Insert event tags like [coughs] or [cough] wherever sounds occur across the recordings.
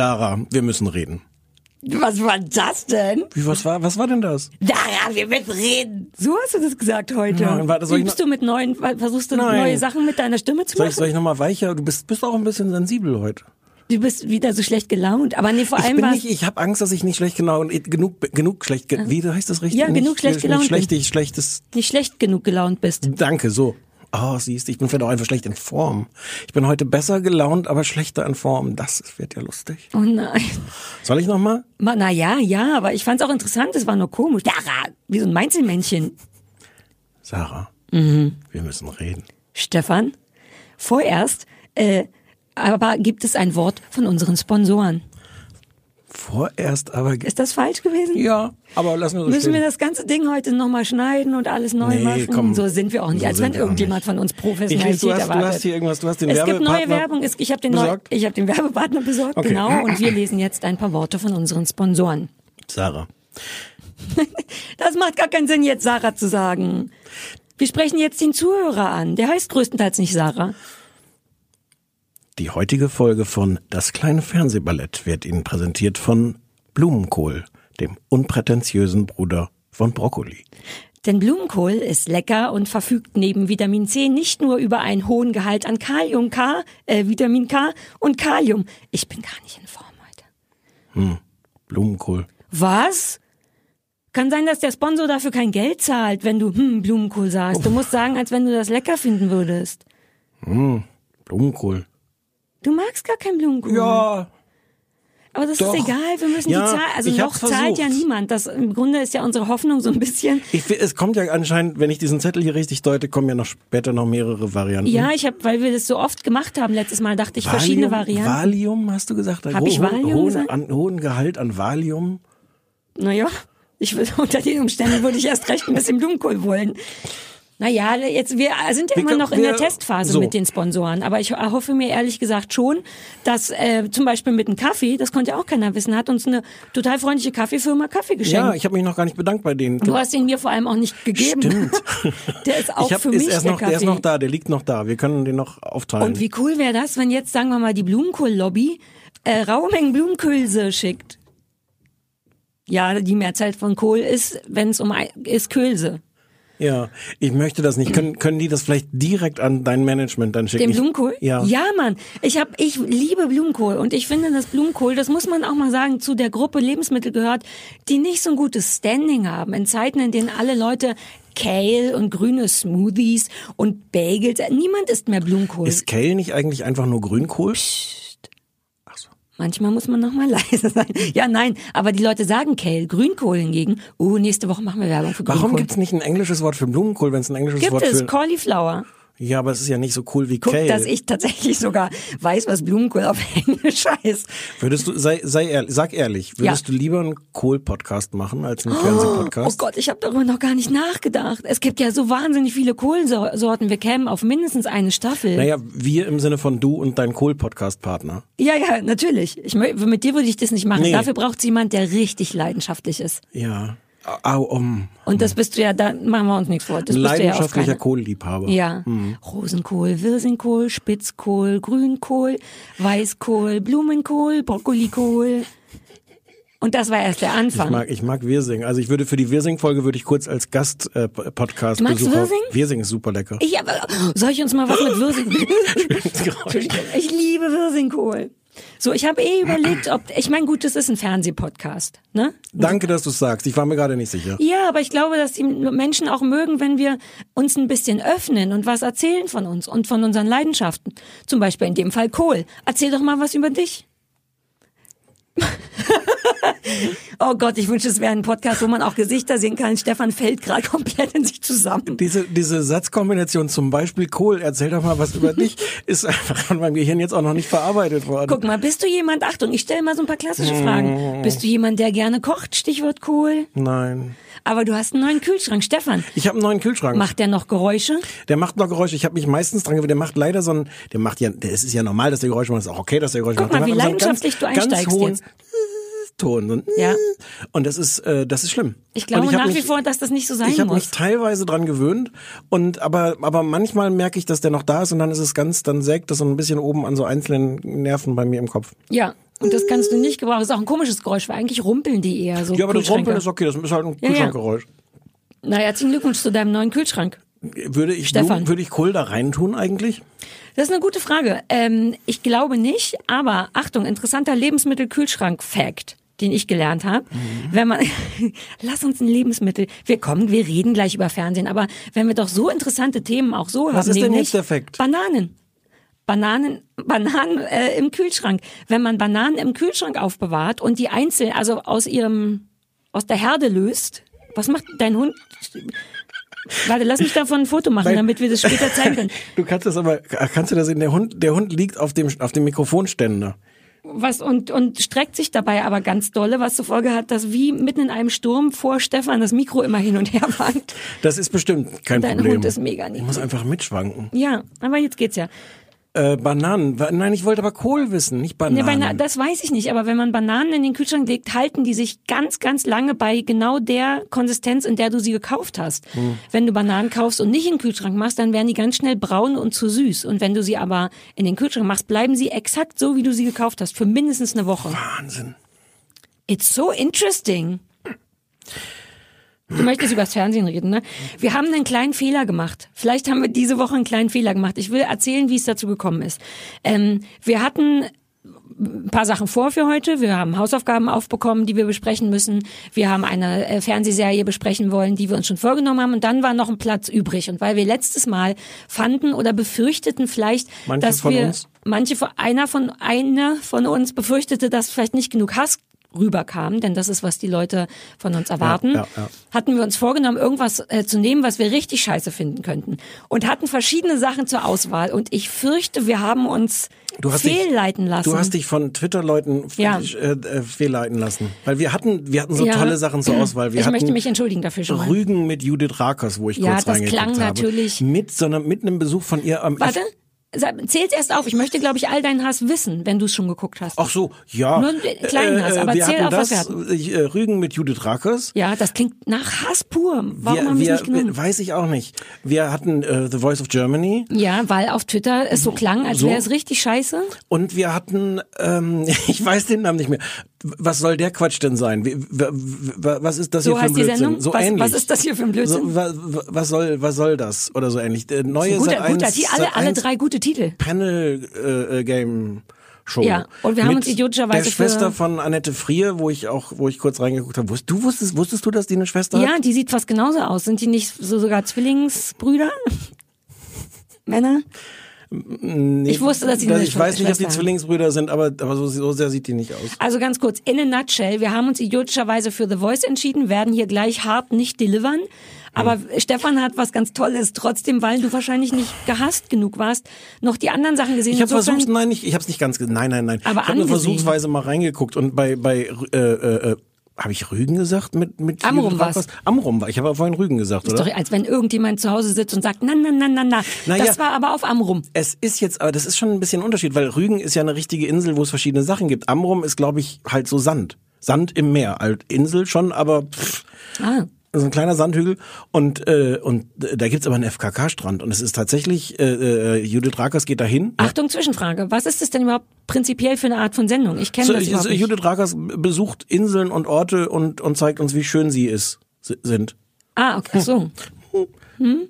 Dara, wir müssen reden. Was war das denn? Wie, was war, was war denn das? Dara, wir müssen reden. So hast du das gesagt heute. Nein, warte, soll ich Übst noch- du mit neuen, versuchst du Nein. neue Sachen mit deiner Stimme zu Soll machen? ich, soll ich nochmal weicher? Du bist, bist auch ein bisschen sensibel heute. Du bist wieder so schlecht gelaunt. Aber nee, vor Ich allem bin war nicht, ich habe Angst, dass ich nicht schlecht genau genug genug schlecht ge wie heißt das richtig? Ja, genug nicht, schlecht nicht gelaunt schlecht, bin. ich schlechtes nicht schlecht genug gelaunt bist. Danke, so. Oh, siehst, du, ich bin vielleicht auch einfach schlecht in Form. Ich bin heute besser gelaunt, aber schlechter in Form. Das wird ja lustig. Oh nein. Soll ich nochmal? Ma- Na ja, ja, aber ich fand's auch interessant. Es war nur komisch. Dara, wie so ein Mainzelmännchen. Sarah, Mhm. wir müssen reden. Stefan, vorerst, äh, aber gibt es ein Wort von unseren Sponsoren? Vorerst aber... Ist das falsch gewesen? Ja, aber lassen wir so Müssen stehen. wir das ganze Ding heute nochmal schneiden und alles neu Nee, machen? komm. so sind wir auch nicht, So als wenn irgendjemand von uns Ich Professionalität lese, du hast, du erwartet. hast hier irgendwas, du hast den es gibt neue Werbung, ich habe den, neu, ich hab den Werbepartner besorgt, Okay. genau, und wir lesen jetzt ein paar Worte von unseren Sponsoren. Sarah, [laughs] Das macht gar keinen Sinn, jetzt Sarah zu sagen. Wir sprechen jetzt den Zuhörer an. Der heißt größtenteils nicht Sarah. Die heutige Folge von Das kleine Fernsehballett wird Ihnen präsentiert von Blumenkohl, dem unprätentiösen Bruder von Brokkoli. Denn Blumenkohl ist lecker und verfügt neben Vitamin C nicht nur über einen hohen Gehalt an Kalium K, äh, Vitamin K und Kalium. Ich bin gar nicht in Form heute. Blumenkohl. Was? Kann sein, dass der Sponsor dafür kein Geld zahlt, wenn du hm, Blumenkohl sagst. Du musst sagen, als wenn du das lecker finden würdest. Blumenkohl. Du magst gar kein Blumenkohl. Ja, Aber das doch. ist egal, wir müssen Ja, die Zahl, also noch zahlt ja niemand. Das im Grunde ist ja unsere Hoffnung so ein bisschen. ich, es kommt ja anscheinend, wenn ich diesen Zettel hier richtig deute, kommen ja noch später noch mehrere Varianten. Ja, ich habe, weil wir das so oft gemacht haben letztes Mal, dachte ich verschiedene Valium, Varianten. Valium, hast du gesagt? Hab ich Valium hohen, gesagt? an, hohen Gehalt an Valium. Naja, ich würde [laughs] unter den Umständen würde ich erst recht ein bisschen Blumenkohl wollen. Naja, jetzt, wir sind ja immer noch in der Testphase so. mit den Sponsoren. Aber ich hoffe mir ehrlich gesagt schon, dass äh, zum Beispiel mit dem Kaffee, das konnte ja auch keiner wissen, hat uns eine total freundliche Kaffeefirma Kaffee geschenkt. Ja, ich habe mich noch gar nicht bedankt bei denen. du hast ihn mir vor allem auch nicht gegeben. Stimmt. [laughs] Der ist auch hab, für ist mich erst der noch, Kaffee. der ist noch da, der liegt noch da. Wir können den noch aufteilen. Und wie cool wäre das, wenn jetzt, sagen wir mal, die Blumenkohl-Lobby äh, raue Mengen Blumenkülse schickt? Ja, die Mehrzahl von Kohl ist, wenn es um ist Külse. Ja, ich möchte das nicht. Können, können die das vielleicht direkt an dein Management dann schicken? Den Ich- Blumenkohl? Ja. Ja, Mann. Ich hab, ich liebe Blumenkohl und ich finde, dass Blumenkohl, das muss man auch mal sagen, zu der Gruppe Lebensmittel gehört, die nicht so ein gutes Standing haben. In Zeiten, in denen alle Leute Kale und grüne Smoothies und Bagels, niemand isst mehr Blumenkohl. Ist Kale nicht eigentlich einfach nur Grünkohl? Manchmal muss man noch mal [laughs] leise sein. Ja, nein, aber die Leute sagen Kale. Grünkohl hingegen, uh, nächste Woche machen wir Werbung für Grünkohl. Warum gibt's nicht ein englisches Wort für Blumenkohl, wenn es ein englisches Gibt Wort es für... Cauliflower? Ja, aber es ist ja nicht so cool wie Guck, Kale. dass ich tatsächlich sogar weiß, was Blumenkohl auf Englisch heißt. Würdest du, sei, sei ehrlich, sag ehrlich, würdest Ja. du lieber einen Kohl-Podcast machen als einen Oh Fernsehpodcast? Gott, ich habe darüber noch gar nicht nachgedacht. Es gibt ja so wahnsinnig viele Kohlsorten. Wir kämen auf mindestens eine Staffel. Naja, wir im Sinne von du und dein Kohl-Podcast-Partner. Ja, ja, natürlich. Ich, mit dir würde ich das nicht machen. Nee. Dafür braucht es jemand, der richtig leidenschaftlich ist. Ja. Au, um. Und das bist du ja, da machen wir uns nichts vor. Das ja leidenschaftlicher keiner- Kohlliebhaber. Ja, Rosenkohl, Wirsingkohl, Spitzkohl, Grünkohl, Weißkohl, Blumenkohl, Brokkolikohl. Und das war erst der Ich Anfang. mag, ich mag Wirsing. Also ich würde für die Wirsing-Folge würde ich kurz als Gast äh, Podcast Du magst Besucher. Wirsing? Wirsing ist super lecker. Ich aber, soll ich uns mal was mit Wirsing? [laughs] [laughs] Ich liebe Wirsingkohl. So, ich habe eh überlegt, ob ich meine, gut, das ist ein Fernsehpodcast, ne? Danke, dass du sagst. Ich war mir gerade nicht sicher. Ja, aber ich glaube, dass die Menschen auch mögen, wenn wir uns ein bisschen öffnen und was erzählen von uns und von unseren Leidenschaften. Zum Beispiel in dem Fall Kohl. Erzähl doch mal was über dich. [laughs] Oh Gott, ich wünsche, es wäre ein Podcast, wo man auch Gesichter sehen kann. Stefan fällt gerade [laughs] komplett in sich zusammen. Diese, diese Satzkombination, zum Beispiel Kohl, erzähl doch mal was über dich, [laughs] ist einfach von meinem Gehirn jetzt auch noch nicht verarbeitet worden. Guck mal, bist du jemand, Achtung, ich stelle mal so ein paar klassische Fragen. Bist du jemand, der gerne kocht? Stichwort Kohl. Nein. Aber du hast einen neuen Kühlschrank. Stefan, Ich habe einen neuen Kühlschrank. macht der noch Geräusche? Der macht noch Geräusche. Ich habe mich meistens dran gewöhnt. Der macht leider so ein, der macht ja, es ist ja normal, dass der Geräusche macht. Ist auch okay, dass der Geräusche Guck macht. mal, Der wie aber so leidenschaftlich du ganz, ganz einsteigst hohen jetzt. Ton. Ja. Und das ist, äh, das ist schlimm. Ich glaube hab nach wie mich- vor, dass das nicht so sein Ich habe mich muss. teilweise dran gewöhnt und aber aber manchmal merke ich, dass der noch da ist und dann ist es ganz, dann sägt das so ein bisschen oben an so einzelnen Nerven bei mir im Kopf. Ja. Und das kannst du nicht gebrauchen. Das ist auch ein komisches Geräusch, weil eigentlich rumpeln die eher so. Ja, aber das. Rumpeln ist okay, das ist halt ein ja. Kühlschrankgeräusch. Na, herzlichen Glückwunsch zu deinem neuen Kühlschrank. Würde ich Stefan. Würde ich Kohl da reintun eigentlich? Das ist eine gute Frage. Ähm, ich glaube nicht, aber Achtung, interessanter Lebensmittel-Kühlschrank-Fact, den ich gelernt habe. Mhm. Wenn man, [laughs] lass uns ein Lebensmittel, wir kommen, wir reden gleich über Fernsehen, aber wenn wir doch so interessante Themen auch so Was haben, ist denn jetzt der Fact? Bananen. Bananen, Bananen äh, im Kühlschrank. Wenn man Bananen im Kühlschrank aufbewahrt und die einzeln, also aus ihrem, aus der Herde löst, was macht dein Hund? Warte, lass mich davon ein Foto machen, damit wir das später zeigen können. [laughs] Du kannst das aber, kannst du das sehen? Der Hund, der Hund liegt auf dem, auf dem Mikrofonständer. Was und, und streckt sich dabei aber ganz dolle, was zur Folge hat, dass wie mitten in einem Sturm vor Stefan das Mikro immer hin und her wankt. Das ist bestimmt kein Dein Problem. Hund ist mega Ich niedlich. muss einfach mitschwanken. Ja, aber jetzt geht's ja. Äh, Bananen. Nein, ich wollte aber Kohl wissen, nicht Nee, Bananen. bei, das weiß ich nicht, aber wenn man Bananen in den Kühlschrank legt, halten die sich ganz, ganz lange bei genau der Konsistenz, in der du sie gekauft hast. Hm. Wenn du Bananen kaufst und nicht in den Kühlschrank machst, dann werden die ganz schnell braun und zu süß. Und wenn du sie aber in den Kühlschrank machst, bleiben sie exakt so, wie du sie gekauft hast, für mindestens eine Woche. Wahnsinn. It's so interesting. Du möchtest übers Fernsehen reden, ne? Wir haben einen kleinen Fehler gemacht. Vielleicht haben wir diese Woche einen kleinen Fehler gemacht. Ich will erzählen, wie es dazu gekommen ist. Ähm, wir hatten ein paar Sachen vor für heute. Wir haben Hausaufgaben aufbekommen, die wir besprechen müssen. Wir haben eine äh, Fernsehserie besprechen wollen, die wir uns schon vorgenommen haben. Und dann war noch ein Platz übrig. Und weil wir letztes Mal fanden oder befürchteten vielleicht, Manche dass wir uns? manche von einer von einer von uns befürchtete, dass vielleicht nicht genug Hass rüberkam, denn das ist, was die Leute von uns erwarten, ja, ja. hatten wir uns vorgenommen, irgendwas äh, zu nehmen, was wir richtig scheiße finden könnten. Und hatten verschiedene Sachen zur Auswahl. Und ich fürchte, wir haben uns hast dich- fehlleiten lassen. Du hast dich von Twitter-Leuten Ja. äh, äh, fehlleiten lassen. Weil wir hatten, wir hatten so Ja. tolle Sachen zur Auswahl. Wir ich möchte mich entschuldigen dafür schon mal. Rügen mit Judith Rakers, wo ich Ja, kurz das reingeguckt klang habe. natürlich- Mit so einem, mit einem Besuch von ihr am Warte, zähl's erst auf. Ich möchte, glaube ich, all deinen Hass wissen, wenn du es schon geguckt hast. Ach so, ja. Nur einen kleinen Hass, aber wir zähl hatten auf, was das, wir äh, Rügen mit Judith Rakers. Ja, das klingt nach Hass pur. Warum wir, haben wir wir, es nicht genommen? weiß ich auch nicht. Wir hatten äh, The Voice of Germany Ja, weil auf Twitter es so klang, als So. wäre es richtig scheiße. und wir hatten, ähm, [laughs] ich weiß den Namen nicht mehr. Was soll der Quatsch denn sein? Was ist das So hier für ein Blödsinn? So was, ähnlich. was ist das hier für ein Blödsinn? So, wa, wa- was soll, was soll das? Oder so ähnlich. Äh, neue guter, Sat. 1, guter, die, alle, alle drei gute Titel. Panel äh, äh, Game Show. Ja, und wir haben uns idiotischerweise der Schwester von Annette Frier, wo ich auch, wo ich kurz reingeguckt habe. Wusst, du wusstest, wusstest du, dass die eine Schwester hat? Ja, die sieht fast genauso aus. Sind die nicht so sogar Zwillingsbrüder? [laughs] Männer? Nee, Ich wusste, dass die das, Ich weiß nicht, ob die. Zwillingsbrüder sind, aber, aber so, so sehr sieht die nicht aus. Also ganz kurz, in a nutshell, wir haben uns idiotischerweise für The Voice entschieden, werden hier gleich hart nicht delivern. Aber Hm. Stefan hat was ganz Tolles, trotzdem, weil du wahrscheinlich nicht gehasst genug warst, noch die anderen Sachen gesehen. Ich habe versucht, nein, ich, ich habe es nicht ganz, nein, nein, nein. Aber ich habe versuchsweise mal reingeguckt und bei, bei, äh, äh, äh, habe ich Rügen gesagt mit mit Amrum. Rakers? Amrum war. Ich habe aber vorhin Rügen gesagt, Ist oder? doch, als wenn irgendjemand zu Hause sitzt und sagt, na, na, na, na, na. Na das war aber auf Amrum. Es ist jetzt, aber das ist schon ein bisschen ein Unterschied, weil Rügen ist ja eine richtige Insel, wo es verschiedene Sachen gibt. Amrum ist, glaube ich, halt so Sand. Sand im Meer. Halt Insel schon, aber pff, Ah. So ein kleiner Sandhügel. Und, äh, und da gibt's aber einen FKK-Strand. Und es ist tatsächlich, äh, äh, Judith Rakers geht dahin. Achtung, Zwischenfrage. Was ist das denn überhaupt prinzipiell für eine Art von Sendung? Ich kenne So, das überhaupt so, nicht. Judith Rakers besucht Inseln und Orte und, und zeigt uns, wie schön sie ist, si- sind. Ah, okay, so. Hm?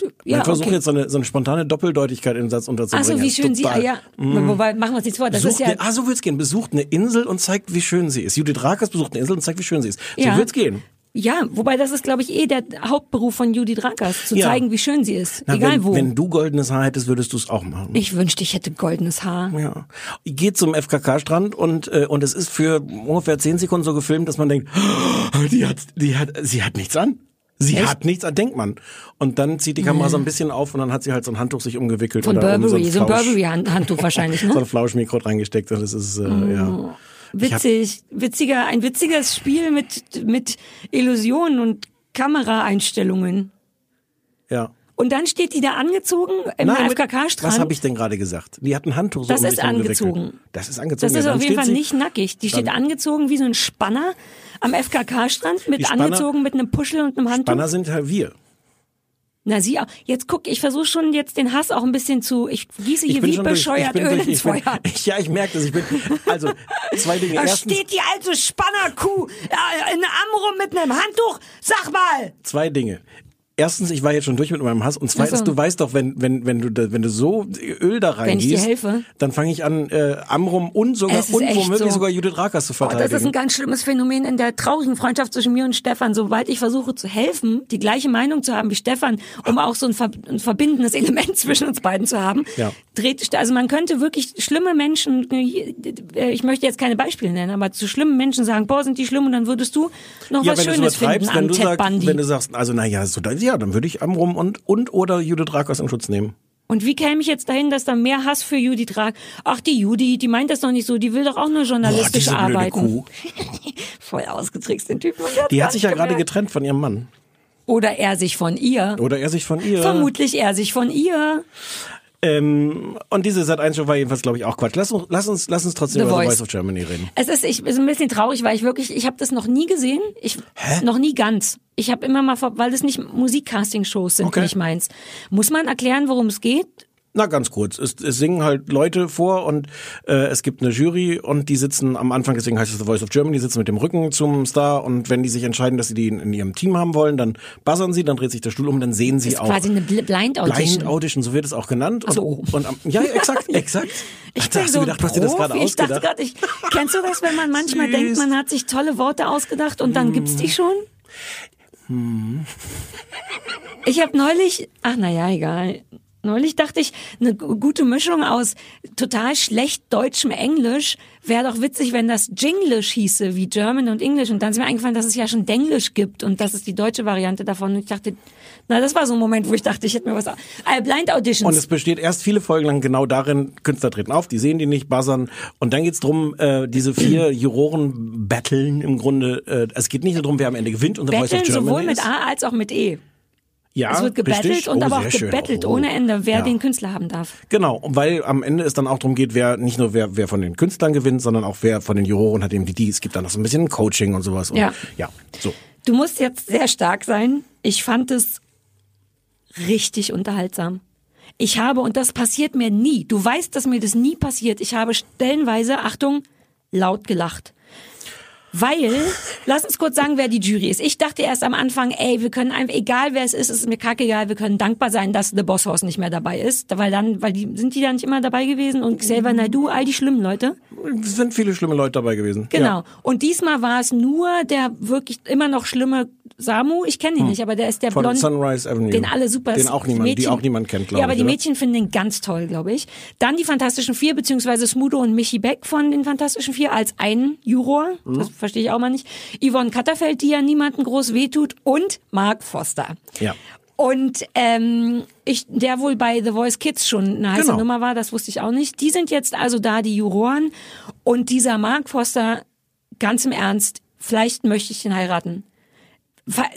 Du, ich Ja, versuche okay. jetzt so eine, so eine spontane Doppeldeutigkeit in den Satz unterzubringen. Ach so, wie schön sie, ah, Total. ja, wobei, machen wir uns nichts vor, das ist ja, eine, ah, so wird's gehen. Besucht eine Insel und zeigt, wie schön sie ist. Judith Rakers besucht eine Insel und zeigt, wie schön sie ist. So Ja. wird's gehen. Ja, wobei das ist, glaube ich, eh der Hauptberuf von Judy Drakas, zu Ja. zeigen, wie schön sie ist. Na, Egal wenn, wo. Wenn du goldenes Haar hättest, würdest du es auch machen. ich wünschte, ich hätte goldenes Haar. Ja. Geht zum FKK-Strand und, äh, und es ist für ungefähr zehn Sekunden so gefilmt, dass man denkt, "Oh, [gasps] die hat, die hat, sie hat nichts an. Sie Echt? hat nichts an, denkt man. Und dann zieht die Kamera so ein bisschen auf und dann hat sie halt so ein Handtuch sich umgewickelt. Von oder Burberry, so ein Flausch- Burberry-Handtuch wahrscheinlich, [laughs] So ne? ein Flauschmikrot reingesteckt und das ist, äh, Oh. ja. Witzig, witziger, ein witziges Spiel mit, mit Illusionen und Kameraeinstellungen. Ja. Und dann steht die da angezogen im FKK-Strand. Was habe ich denn gerade gesagt? Die hat ein Handtuch so Das um ist angezogen. Das ist angezogen. Das ist ja, auf jeden Fall nicht nackig. Die steht angezogen wie so ein Spanner am FKK-Strand mit Spanner- angezogen mit einem Puschel und einem Handtuch. Spanner sind halt wir. Na sie auch. Jetzt guck, ich versuche schon jetzt den Hass auch ein bisschen zu. Ich gieße hier wie durch- bescheuert bin Öl durch- ins ich bin, Feuer. [laughs] Ja, ich merke das. Ich bin, also, zwei Dinge. Da Erstens, steht die alte Spannerkuh äh, in Amrum mit einem Handtuch. Sag mal! zwei Dinge. Erstens, ich war jetzt schon durch mit meinem Hass. Und zweitens, so. du weißt doch, wenn, wenn, wenn du, da, wenn du so Öl da reingießt, dann fange ich an, äh, Amrum und sogar, und womöglich so. sogar Judith Rakers zu Oh, das verteidigen. ist ein ganz schlimmes Phänomen in der traurigen Freundschaft zwischen mir und Stefan. Sobald ich versuche zu helfen, die gleiche Meinung zu haben wie Stefan, um auch so ein, ver ein verbindendes Element [laughs] zwischen uns beiden zu haben, Ja. dreht, also man könnte wirklich schlimme Menschen, äh, ich möchte jetzt keine Beispiele nennen, aber zu schlimmen Menschen sagen, boah, sind die schlimm und dann würdest du noch ja, was Schönes finden an wenn du, Ted sagst, Bundy. wenn du sagst, also naja, so, da- ja, dann würde ich Amrum und, und oder Judith Rakers in Schutz nehmen. Und wie käme ich jetzt dahin, dass da mehr Hass für Judy tragt? Ach, die Judy, die meint das doch nicht so, die will doch auch nur journalistisch diese blöde arbeiten. Kuh. [laughs] Voll ausgetrickst, den Typen. Die hat sich ja gerade getrennt von ihrem Mann. Oder er sich von ihr. Oder er sich von ihr. Vermutlich er sich von ihr. Ähm, und diese Sat 1 Show war jedenfalls, glaube ich, auch Quatsch. Lass uns, lass uns, lass uns trotzdem The über The Voice. Voice of Germany reden. Es ist, ich ist ein bisschen traurig, weil ich wirklich, ich habe das noch nie gesehen. Ich noch nie ganz. Ich habe immer mal, vor- weil das nicht Musikcasting-Shows sind, Okay. nicht meins. Muss man erklären, worum es geht? Na, ganz kurz. Es, es singen halt Leute vor und äh, es gibt eine Jury und die sitzen am Anfang, deswegen heißt es The Voice of Germany, die sitzen mit dem Rücken zum Star und wenn die sich entscheiden, dass sie die in, in ihrem Team haben wollen, dann buzzern sie, dann dreht sich der Stuhl um, dann sehen sie Das ist auch. quasi eine Bl- Blind Audition. Blind Audition, so wird es auch genannt. Ach so. Und, und am, ja, exakt, [laughs] exakt. Ich Ach, bin hast so du gedacht, hast dir das gerade Profi. Ich dachte ausgedacht? gerade, ich, kennst du das, wenn man manchmal [laughs] Süß. denkt, man hat sich tolle Worte ausgedacht und dann gibt's die schon? Hm. Ich habe neulich, ach naja, egal. Neulich dachte ich, eine gu- gute Mischung aus total schlecht deutschem Englisch wäre doch witzig, wenn das Jinglish hieße, wie German und English. Und dann ist mir eingefallen, dass es ja schon Denglish gibt und das ist die deutsche Variante davon. Und ich dachte, na, das war so ein Moment, wo ich dachte, ich hätte mir was... Äh, Blind Auditions. Und es besteht erst viele Folgen lang genau darin, Künstler treten auf, die sehen die nicht, buzzern. Und dann geht's drum, äh, diese vier [clears throat] Juroren battlen im Grunde. Äh, es geht nicht nur darum, wer am Ende gewinnt und sowohl mit. A als auch mit E. Ja, Es wird gebettelt richtig. und oh, aber auch gebettelt Oh. ohne Ende, wer Ja. den Künstler haben darf. Genau, weil am Ende es dann auch darum geht, wer nicht nur wer, wer von den Künstlern gewinnt, sondern auch wer von den Juroren hat eben die, die. Es gibt dann noch so ein bisschen Coaching und sowas. Und Ja. Ja, so. Du musst jetzt sehr stark sein. Ich fand es richtig unterhaltsam. Ich habe, und das passiert mir nie, du weißt, dass mir das nie passiert, ich habe stellenweise, Achtung, laut gelacht. Weil, lass uns kurz sagen, wer die Jury ist. Ich dachte erst am Anfang, ey, wir können einfach, egal wer es ist, es ist mir kackegal, wir können dankbar sein, dass The Boss House nicht mehr dabei ist. Weil dann, weil die, sind die da nicht immer dabei gewesen und Xavier Naidoo, all die schlimmen Leute? Es sind viele schlimme Leute dabei gewesen. Genau. Ja. Und diesmal war es nur der wirklich immer noch schlimme Samu. Ich kenne ihn nicht, aber der ist der Hm. Von blonde. Sunrise Avenue. Den alle super. Den auch niemand, die Mädchen, auch niemand kennt, glaube Ja, aber ich. die oder? Mädchen finden den ganz toll, glaube ich. Dann die Fantastischen Vier, beziehungsweise Smudo und Michi Beck von den Fantastischen Vier als einen Juror. Mhm. Das verstehe ich auch mal nicht. Yvonne Katterfeld, die ja niemanden groß wehtut. Und Mark Foster. Ja. Und ähm, ich, der wohl bei The Voice Kids schon eine heiße Genau. Nummer war, das wusste ich auch nicht. Die sind jetzt also da, die Juroren. Und dieser Mark Foster, ganz im Ernst, vielleicht möchte ich den heiraten.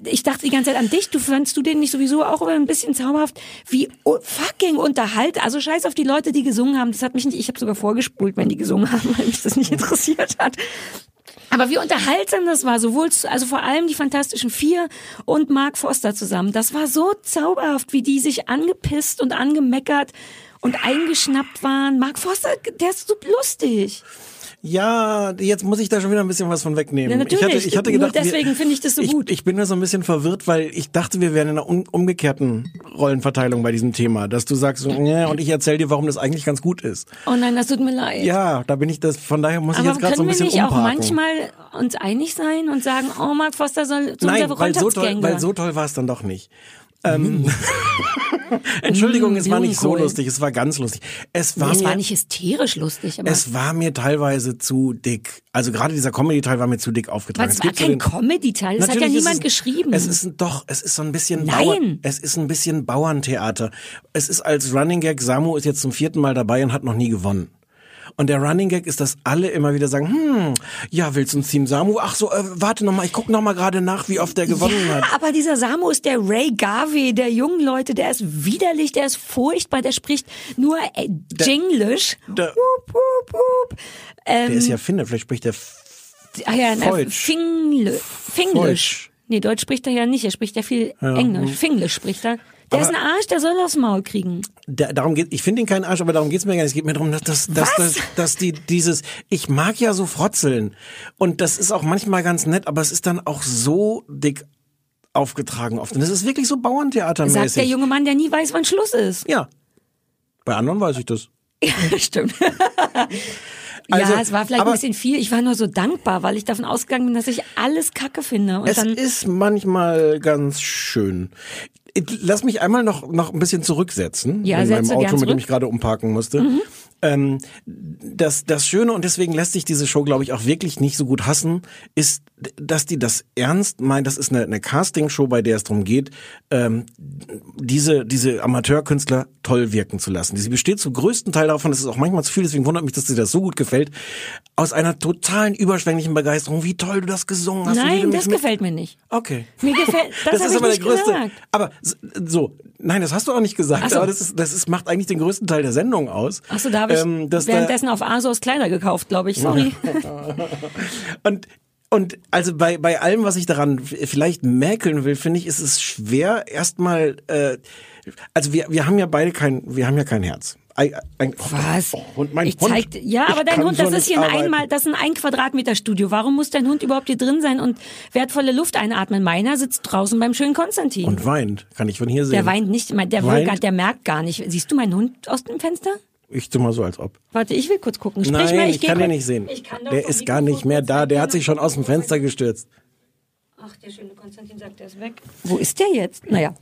Ich dachte die ganze Zeit an dich, du fandst du den nicht sowieso auch immer ein bisschen zauberhaft? Wie fucking unterhalt, also scheiß auf die Leute, die gesungen haben. Das hat mich nicht, ich habe sogar vorgespult, wenn die gesungen haben, [laughs] weil mich das nicht interessiert hat. Aber wie unterhaltsam das war, sowohl, also vor allem die Fantastischen Vier und Mark Foster zusammen. Das war so zauberhaft, wie die sich angepisst und angemeckert und eingeschnappt waren. Mark Foster, der ist so lustig. Ja, jetzt muss ich da schon wieder ein bisschen was von wegnehmen. Ja, natürlich. Ich hatte, ich hatte Nur gedacht, wir- deswegen finde ich das so ich, gut. Ich bin nur so ein bisschen verwirrt, weil ich dachte, wir wären in einer um, umgekehrten Rollenverteilung bei diesem Thema, dass du sagst, so, [laughs] ja, und ich erzähle dir, warum das eigentlich ganz gut ist. Oh nein, das tut mir leid. Ja, da bin ich das. Von daher muss ich Aber jetzt gerade so können ein wir bisschen nicht auch umparken. manchmal uns einig sein und sagen, oh, Mark Foster soll zu Nein, unserer weil so toll, weil so toll war es dann doch nicht. Ähm, [laughs] Entschuldigung, es war nicht so lustig, es war ganz lustig. Es war Nee, es mir, war nicht hysterisch lustig, aber es war mir teilweise zu dick. Also gerade dieser Comedy-Teil war mir zu dick aufgetragen. es Es war gibt so kein den- Comedy-Teil, das hat ja niemand es, geschrieben. Es ist doch, es ist so ein bisschen Nein. Bauern, es ist ein bisschen Bauerntheater. Es ist als Running Gag, Samu ist jetzt zum vierten Mal dabei und hat noch nie gewonnen. Und der Running Gag ist, dass alle immer wieder sagen, hm, ja, willst du ein Team Samu? Ach so, äh, warte noch mal, ich guck noch mal gerade nach, wie oft der gewonnen ja, hat. aber dieser Samu ist der Ray Garvey der jungen Leute, der ist widerlich, der ist furchtbar, der spricht nur äh, Jinglish. Der- Wup, wup, wup. Ähm, Der ist ja Finne, vielleicht spricht der ah ja, Deutsch. Deutsch. Nee, Deutsch spricht er ja nicht, er spricht ja viel Englisch. Finglish spricht er. Der Aber- ist ein Arsch, der soll aufs Maul kriegen. Da, darum geht, ich finde ihn keinen Arsch, aber darum geht's mir gar nicht. Es geht mir darum, dass, dass, dass, dass, dass die dieses, ich mag ja so frotzeln und das ist auch manchmal ganz nett, aber es ist dann auch so dick aufgetragen oft. Und es ist wirklich so Sagt der Bauerntheatermäßig. junge Mann, der nie weiß, wann Schluss ist. Ja. Bei anderen weiß ich das. [laughs] [laughs] Ja, stimmt. Also, ja, es war vielleicht aber- ein bisschen viel. Ich war nur so dankbar, weil ich davon ausgegangen bin, dass ich alles Kacke finde. Und Es ist manchmal ganz schön. Lass mich einmal noch, noch ein bisschen zurücksetzen Ja, in meinem Auto, mit dem. Mhm. ich gerade umparken musste. Ähm, das, das Schöne, und deswegen lässt sich diese Show, glaube ich, auch wirklich nicht so gut hassen, ist, dass die das ernst meint. Das ist eine, eine Casting-Show, bei der es darum geht, ähm, diese, diese Amateurkünstler toll wirken zu lassen. Sie besteht zum größten Teil davon, das ist auch manchmal zu viel, deswegen wundert mich, dass dir das so gut gefällt, aus einer totalen überschwänglichen Begeisterung, wie toll du das gesungen hast. Nein, das mit- gefällt mir nicht. Okay. Mir gefällt, [laughs] das, Das, ist aber der größte. gesagt. Aber so, nein, das hast du auch nicht gesagt. So. Aber das ist, das ist, macht eigentlich den größten Teil der Sendung aus. Achso, da habe Ähm, währenddessen auf Asos Kleider gekauft, glaube ich. Sorry. [laughs] Und und also bei bei allem, was ich daran vielleicht mäkeln will, finde ich, ist es schwer erstmal. Äh, also wir wir haben ja beide kein, wir haben ja kein Herz. Ein, ein, Was? Oh, Hund, mein ich Hund. zeig, ja, aber dein Hund, so das ist nicht hier ein einmal, das ist ein ein Quadratmeter Studio. Warum muss dein Hund überhaupt hier drin sein und wertvolle Luft einatmen? Meiner sitzt draußen beim schönen Konstantin. Und weint, kann ich von hier sehen. der weint nicht, der, will der merkt gar nicht. Siehst du meinen Hund aus dem Fenster? Ich tu mal so, als ob. Warte, ich will kurz gucken. Sprich Nein, mal, ich, geh kann den nicht sehen. Ich Der ist gar nicht mehr da. Der hat sich schon aus dem Fenster gestürzt. Ach, der schöne Konstantin sagt, der ist weg. Wo ist der jetzt? Naja.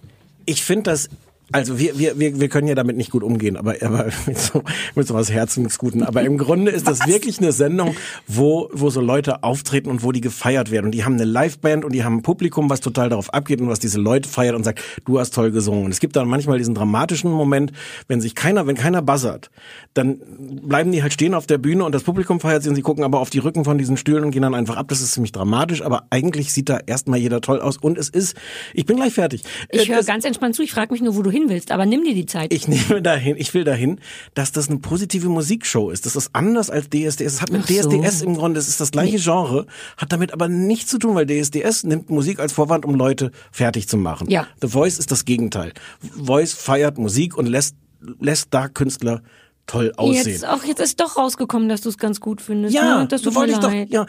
ich finde das, also wir, wir, wir, wir können ja damit nicht gut umgehen, aber, aber [laughs] mit, so, mit so was Herzensguten. Aber im Grunde ist das wirklich eine Sendung, wo, wo so Leute auftreten und wo die gefeiert werden. Und die haben eine Liveband und die haben ein Publikum, was total darauf abgeht und was diese Leute feiert und sagt, du hast toll gesungen. Und es gibt dann manchmal diesen dramatischen Moment, wenn sich keiner, wenn keiner buzzert, dann bleiben die halt stehen auf der Bühne und das Publikum feiert sie und sie gucken aber auf die Rücken von diesen Stühlen und gehen dann einfach ab. Das ist ziemlich dramatisch, aber eigentlich sieht da erstmal jeder toll aus und es ist, ich bin gleich fertig. Ich Äh, höre ganz entspannt zu. Ich frage mich nur, wo du hin willst. Aber nimm dir die Zeit. ich nehme dahin, ich will dahin, dass das eine positive Musikshow ist. Das ist anders als DSDS. Es hat mit Ach so. DSDS im Grunde, es ist das gleiche Genre, hat damit aber nichts zu tun, weil DSDS nimmt Musik als Vorwand, um Leute fertig zu machen. Ja. The Voice ist das Gegenteil. Voice feiert Musik und lässt, lässt da Künstler toll aussehen. Jetzt, auch jetzt ist doch rausgekommen, dass du es ganz gut findest. Ja, ne? das tut wollte ich doch. Ja,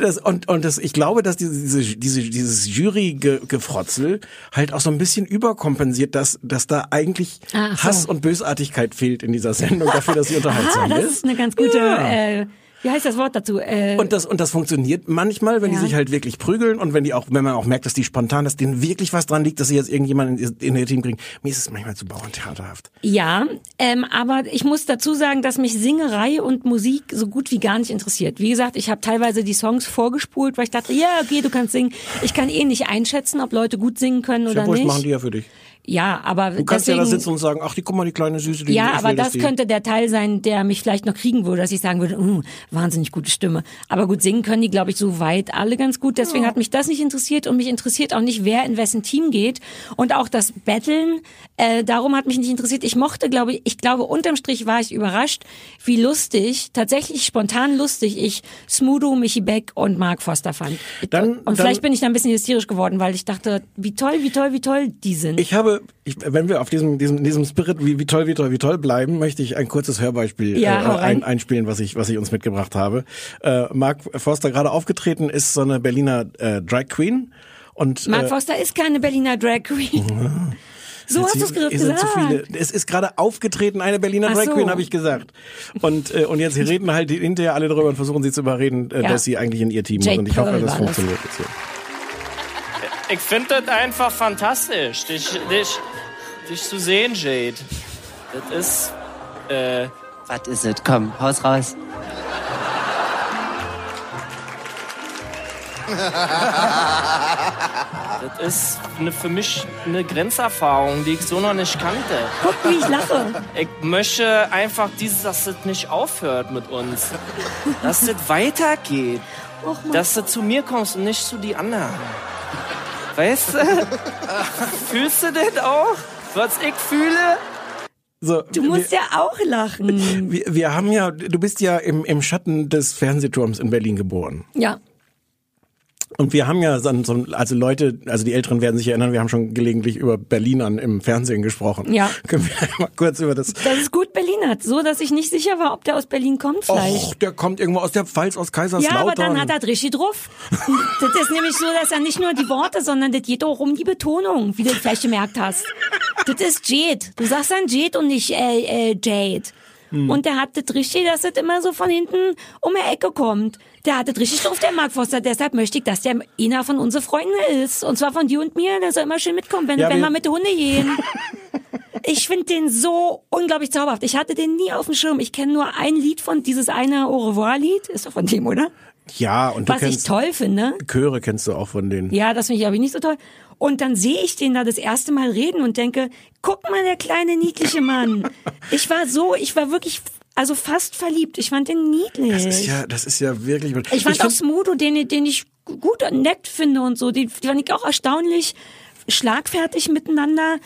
das, und und das, ich glaube, dass diese, diese, diese dieses Jury-Gefrotzel halt auch so ein bisschen überkompensiert, dass dass da eigentlich so. Hass und Bösartigkeit fehlt in dieser Sendung dafür, dass sie [laughs] unterhaltsam Ah, das ist. ist eine ganz gute, Ja. äh, wie heißt das Wort dazu? Äh, Und das, und das funktioniert manchmal, wenn Ja. die sich halt wirklich prügeln und wenn die auch, wenn man auch merkt, dass die spontan, dass denen wirklich was dran liegt, dass sie jetzt irgendjemanden in, in ihr Team kriegen. Mir ist es manchmal zu bauerntheaterhaft. ja, ähm, aber ich muss dazu sagen, dass mich Singerei und Musik so gut wie gar nicht interessiert. Wie gesagt, ich habe teilweise die Songs vorgespult, weil ich dachte, ja, okay, du kannst singen. Ich kann eh nicht einschätzen, ob Leute gut singen können oder Ja, nicht. machen die ja für dich. Ja, aber Du kannst deswegen, ja da sitzen und sagen, ach, die guck mal, die kleine Süße, die Ja, aber das die könnte der Teil sein, der mich vielleicht noch kriegen würde, dass ich sagen würde, uh, wahnsinnig gute Stimme. Aber gut, singen können die, glaube ich, so weit alle ganz gut. Deswegen hat mich das nicht interessiert und mich interessiert auch nicht, wer in wessen Team geht. Und auch das Battlen, äh, darum hat mich nicht interessiert. Ich mochte, glaube ich, ich glaube, unterm Strich war ich überrascht, wie lustig, tatsächlich spontan lustig ich Smudo, Michi Beck und Mark Foster fand. Dann- und dann- vielleicht bin ich da ein bisschen hysterisch geworden, weil ich dachte, wie toll, wie toll, wie toll die sind. Ich habe ich, wenn wir auf diesem, diesem, diesem Spirit, wie, wie toll, wie toll, wie toll bleiben, möchte ich ein kurzes Hörbeispiel Ja, äh, ein, einspielen, was ich, was ich uns mitgebracht habe. Äh, Mark Forster gerade aufgetreten ist so eine Berliner äh, Drag Queen. Und, Mark äh, Foster ist keine Berliner Drag Queen. [laughs] So hast du es gerade es sind gesagt. zu viele. Es ist gerade aufgetreten, eine Berliner Ach Drag so. Queen, habe ich gesagt. Und, äh, und jetzt reden halt hinterher alle darüber und versuchen sie zu überreden, äh, Ja. dass sie eigentlich in ihr Team Jake muss. Und ich hoffe, Pearl das war das. funktioniert jetzt hier. Ich finde das einfach fantastisch, dich, dich, dich zu sehen, Jade. Das ist, äh, Was ist es? Komm, haus raus. das ist eine, für mich eine Grenzerfahrung, die ich so noch nicht kannte. Guck, wie ich lache. Ich möchte einfach dieses, dass das nicht aufhört mit uns. Dass das weitergeht. Och. Dass du zu mir kommst und nicht zu die anderen. Weißt du? [laughs] Fühlst du das auch? Was ich fühle? So, Du musst ja auch lachen. wir, wir haben ja, du bist ja im, im Schatten des Fernsehturms in Berlin geboren. Ja. Und wir haben ja so, so, also Leute, also die Älteren werden sich erinnern, wir haben schon gelegentlich über Berlinern im Fernsehen gesprochen. Ja. [laughs] Können wir einmal kurz über das. Das ist gut Berlin hat. So, dass ich nicht sicher war, ob der aus Berlin kommt vielleicht. Och, der kommt irgendwo aus der Pfalz, aus Kaiserslautern. Ja, aber dann hat er richtig drauf. [laughs] das ist nämlich so, dass er nicht nur die Worte, sondern das geht auch um die Betonung, wie du vielleicht gemerkt hast. Das ist Jade. Du sagst dann Jade und nicht äh, äh, Jade. Hm. Und der hat das richtig, dass das immer so von hinten um die Ecke kommt. Der hat das richtig drauf, der Mark Foster. Deshalb möchte ich, dass der einer von unseren Freunden ist. Und zwar von dir und mir. Der soll immer schön mitkommen, wenn, Ja, wenn wir- mit den Hunde gehen. [laughs] Ich finde den so unglaublich zauberhaft. Ich hatte den nie auf dem Schirm. Ich kenne nur ein Lied von dieses eine Au revoir-Lied. Ist doch von dem, oder? Ja, und du Was ich kennst toll finde. Chöre kennst du auch von denen. Ja, das finde ich aber nicht so toll. Und dann sehe ich den da das erste Mal reden und denke, guck mal, der kleine niedliche Mann. Ich war so, ich war wirklich, also fast verliebt. Ich fand den niedlich. Das ist ja, das ist ja wirklich. ich fand auch find- Smudo, den, den ich gut und nett finde und so, die, die fand ich auch erstaunlich schlagfertig miteinander.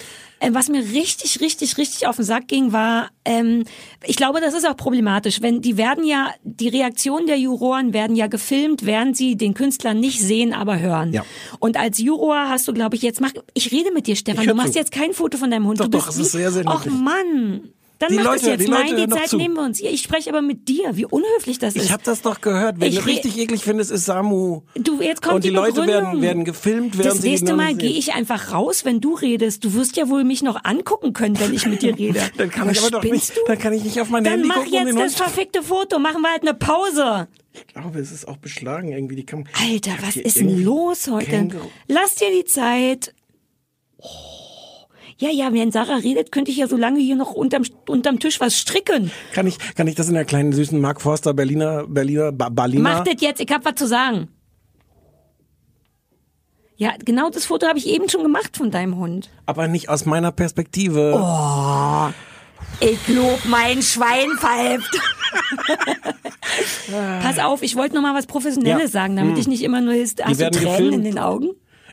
Äh, Was mir richtig, richtig, richtig auf den Sack ging, war, ähm, ich glaube, das ist auch problematisch, wenn die werden ja, die Reaktionen der Juroren werden ja gefilmt, während sie den Künstler nicht sehen, aber hören. Ja. Und als Juror hast du, glaube ich, jetzt mach, ich rede mit dir, Stefan, Ich du machst zu. jetzt kein Foto von deinem Hund. Doch, du doch, bist es ist sehr, sehr Och. Mann. Dann Die mach Leute- das jetzt. die Leute Nein, die Zeit zu. nehmen wir uns. Ich spreche aber mit dir, wie unhöflich das ist. Ich habe das doch gehört. Wen Ich richtig eklig findest, ist Samu. Du, jetzt kommt Und die, Leute Begründung. werden, werden gefilmt, während Das nächste die Mal gehe ich einfach raus, wenn du redest. Du wirst ja wohl mich noch angucken können, wenn ich mit dir rede. [laughs] Dann kann ich aber doch nicht, Du? dann kann ich nicht auf mein Dann Handy mach gucken, um jetzt den das verfickte Foto. Machen wir halt eine Pause. Ich glaube, es ist auch beschlagen irgendwie die Kam Alter, was ist denn los heute? Känguru- Lass dir die Zeit. Oh. Ja, ja, wenn Sarah redet, könnte ich ja so lange hier noch unterm, unterm Tisch was stricken. Kann ich, kann ich das in der kleinen süßen Mark Forster Berliner, Berliner, ba Berliner? Mach das jetzt, ich hab was zu sagen. Ja, genau das Foto habe ich eben schon gemacht von deinem Hund. aber nicht aus meiner Perspektive. Oh. Ich lob, mein Schwein pfeift. [laughs] Pass auf, ich wollte noch mal was Professionelles Ja. sagen, damit ich nicht immer nur ist, hast du Tränen gefilmt. in den Augen?